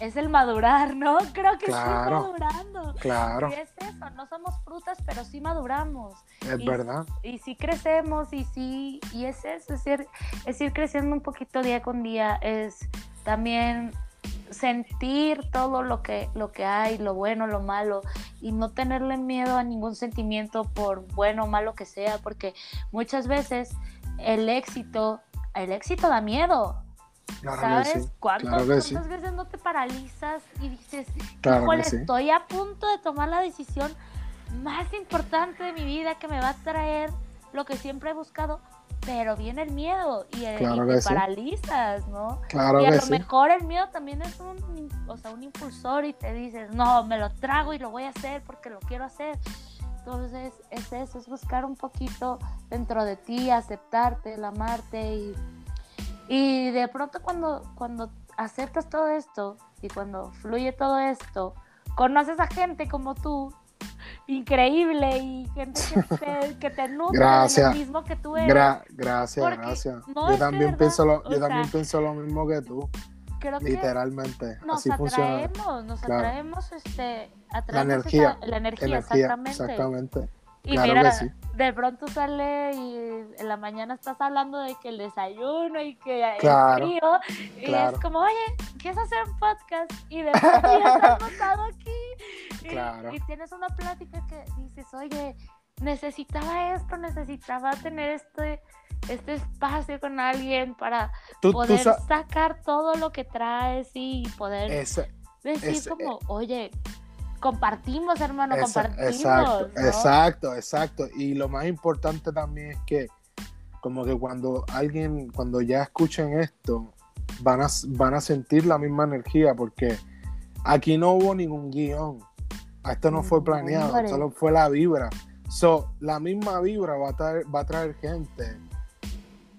es el madurar, ¿no? Creo que Claro. estoy madurando. Claro, Y es eso, no somos frutas, pero sí maduramos. es y- verdad. Y sí crecemos y sí, y es eso, es ir, es ir creciendo un poquito día con día, es también sentir todo lo que, lo que hay, lo bueno, lo malo, y no tenerle miedo a ningún sentimiento por bueno o malo que sea, porque muchas veces el éxito, el éxito da miedo, Claro ¿sabes? que sí. ¿Cuántos- claro que sí. ¿Cuántas veces no te paralizas y dices, Claro híjole, que sí. estoy a punto de tomar la decisión más importante de mi vida que me va a traer lo que siempre he buscado, pero viene el miedo y, el- y que te paralizas, ¿no? Claro y a que lo mejor el miedo también es un, o sea, un impulsor y te dices, no, me lo trago y lo voy a hacer porque lo quiero hacer. Entonces es eso, es buscar un poquito dentro de ti, aceptarte, el amarte y, y de pronto cuando, cuando aceptas todo esto y cuando fluye todo esto, conoces a gente como tú, increíble y gente que te, que te nutre de Gracias. lo mismo que tú eres. Gra- gracias, gracias. no, yo también pienso lo, yo también pienso lo mismo que tú, Creo que literalmente. nos Así funciona. atraemos, nos Claro. atraemos, este, La atraemos energía, esa- la energía, energía, exactamente. exactamente. Y Claro mira, que sí. de pronto sale y en la mañana estás hablando de que el desayuno y que Claro, el frío. Y claro. es como, oye, ¿quieres hacer un podcast? Y de pronto ya estás montado aquí. Y, y tienes una plática que dices, oye, necesitaba esto, necesitaba tener este, este espacio con alguien para Tú, poder sa- sacar todo lo que traes y poder ese- decir ese- como, oye, compartimos, hermano, compartimos. exacto, ¿no? exacto, exacto. Y lo más importante también es que, como que cuando alguien, cuando ya escuchen esto, van a, van a sentir la misma energía, porque aquí no hubo ningún guion. Esto no fue planeado, solo fue la vibra. So, la misma vibra va a traer, va a traer gente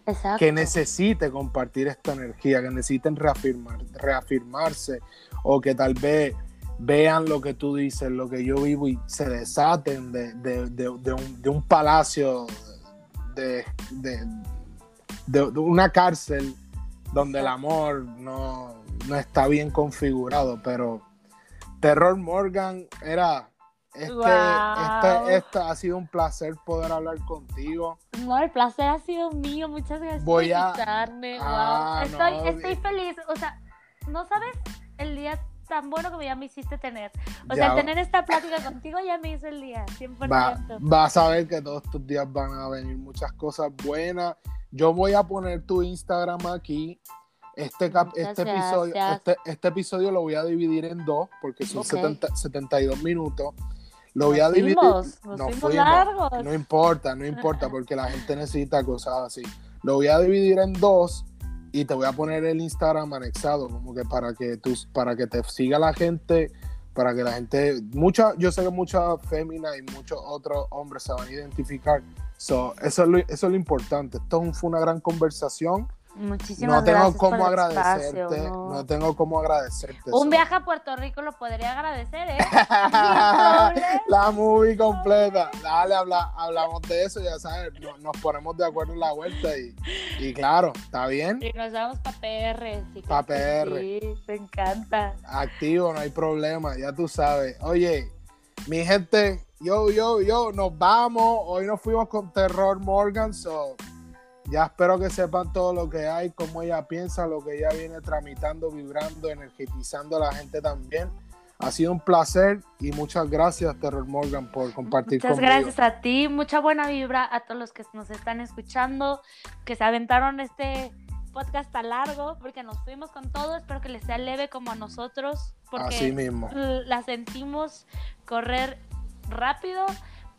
Exacto. que necesite compartir esta energía, que necesiten reafirmar, reafirmarse o que tal vez vean lo que tú dices, lo que yo vivo y se desaten de, de- de- de un, un palacio, de una cárcel donde el amor no, no está bien configurado, pero Terror Morgan era... Este, Guau. este, este ha sido un placer poder hablar contigo. No, el placer ha sido mío. Muchas gracias Voy por a- invitarme. Ah, wow. Estoy, no, estoy feliz. O sea, no sabes el día tan bueno que ya me hiciste tener. O Ya sea, tener esta plática contigo ya me hizo el día, 100%. Va, vas a ver que todos estos días van a venir muchas cosas buenas. Yo voy a poner tu Instagram aquí. Este, cap- este, episodio, este, este episodio lo voy a dividir en dos porque son Ok. 70 72 minutos. Lo voy a dividir. nos nos fuimos largos. No importa, no importa porque la gente necesita cosas así. Lo voy a dividir en dos y te voy a poner el Instagram anexado como que para que tú, para que te siga la gente, para que la gente, mucha, yo sé que muchas féminas y muchos otros hombres se van a identificar. So, eso, es lo, eso es lo importante. Esto fue una gran conversión. Muchísimas No tengo gracias cómo por agradecerte. espacio, no. ¿no? tengo cómo agradecerte. Un viaje a Puerto Rico lo podría agradecer, ¿eh? la movie completa. Dale, habla, hablamos de eso, ya sabes, no- nos ponemos de acuerdo en la vuelta y, y claro, está bien, Y nos vamos para PR. sí que Pa' sí, PR. Sí, me encanta. activo, no hay problema, ya tú sabes. Oye, mi gente, yo, yo, yo, nos vamos. Hoy nos fuimos con Terror Morgan, so ya espero que sepan todo lo que hay, cómo ella piensa, lo que ella viene tramitando, vibrando, energetizando a la gente también. Ha sido un placer y muchas gracias, Terror Morgan, por compartir Muchas conmigo. gracias a ti, mucha buena vibra a todos los que nos están escuchando, que se aventaron este podcast tan largo, porque nos fuimos con todo, espero que les sea leve como a nosotros, porque Así mismo. la sentimos correr rápido,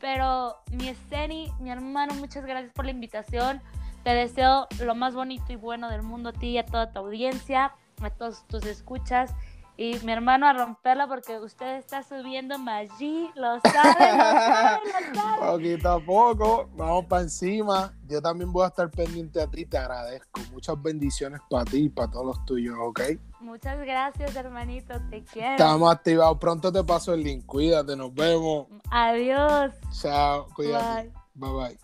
pero mi Esteni, mi hermano, muchas gracias por la invitación, te deseo lo más bonito y bueno del mundo a ti y a toda tu audiencia, a todos tus escuchas, Y mi hermano a romperla porque usted está subiendo Maggi, lo sabe, lo sabe, lo sabe. Poquito a poco, vamos para encima. Yo también voy a estar pendiente a ti, te agradezco. Muchas bendiciones para ti y para todos los tuyos, ¿ok? Muchas gracias, hermanito, te quiero. Estamos activados. Pronto te paso el link. Cuídate, nos vemos. Adiós. Chao, cuídate. Bye. bye. bye.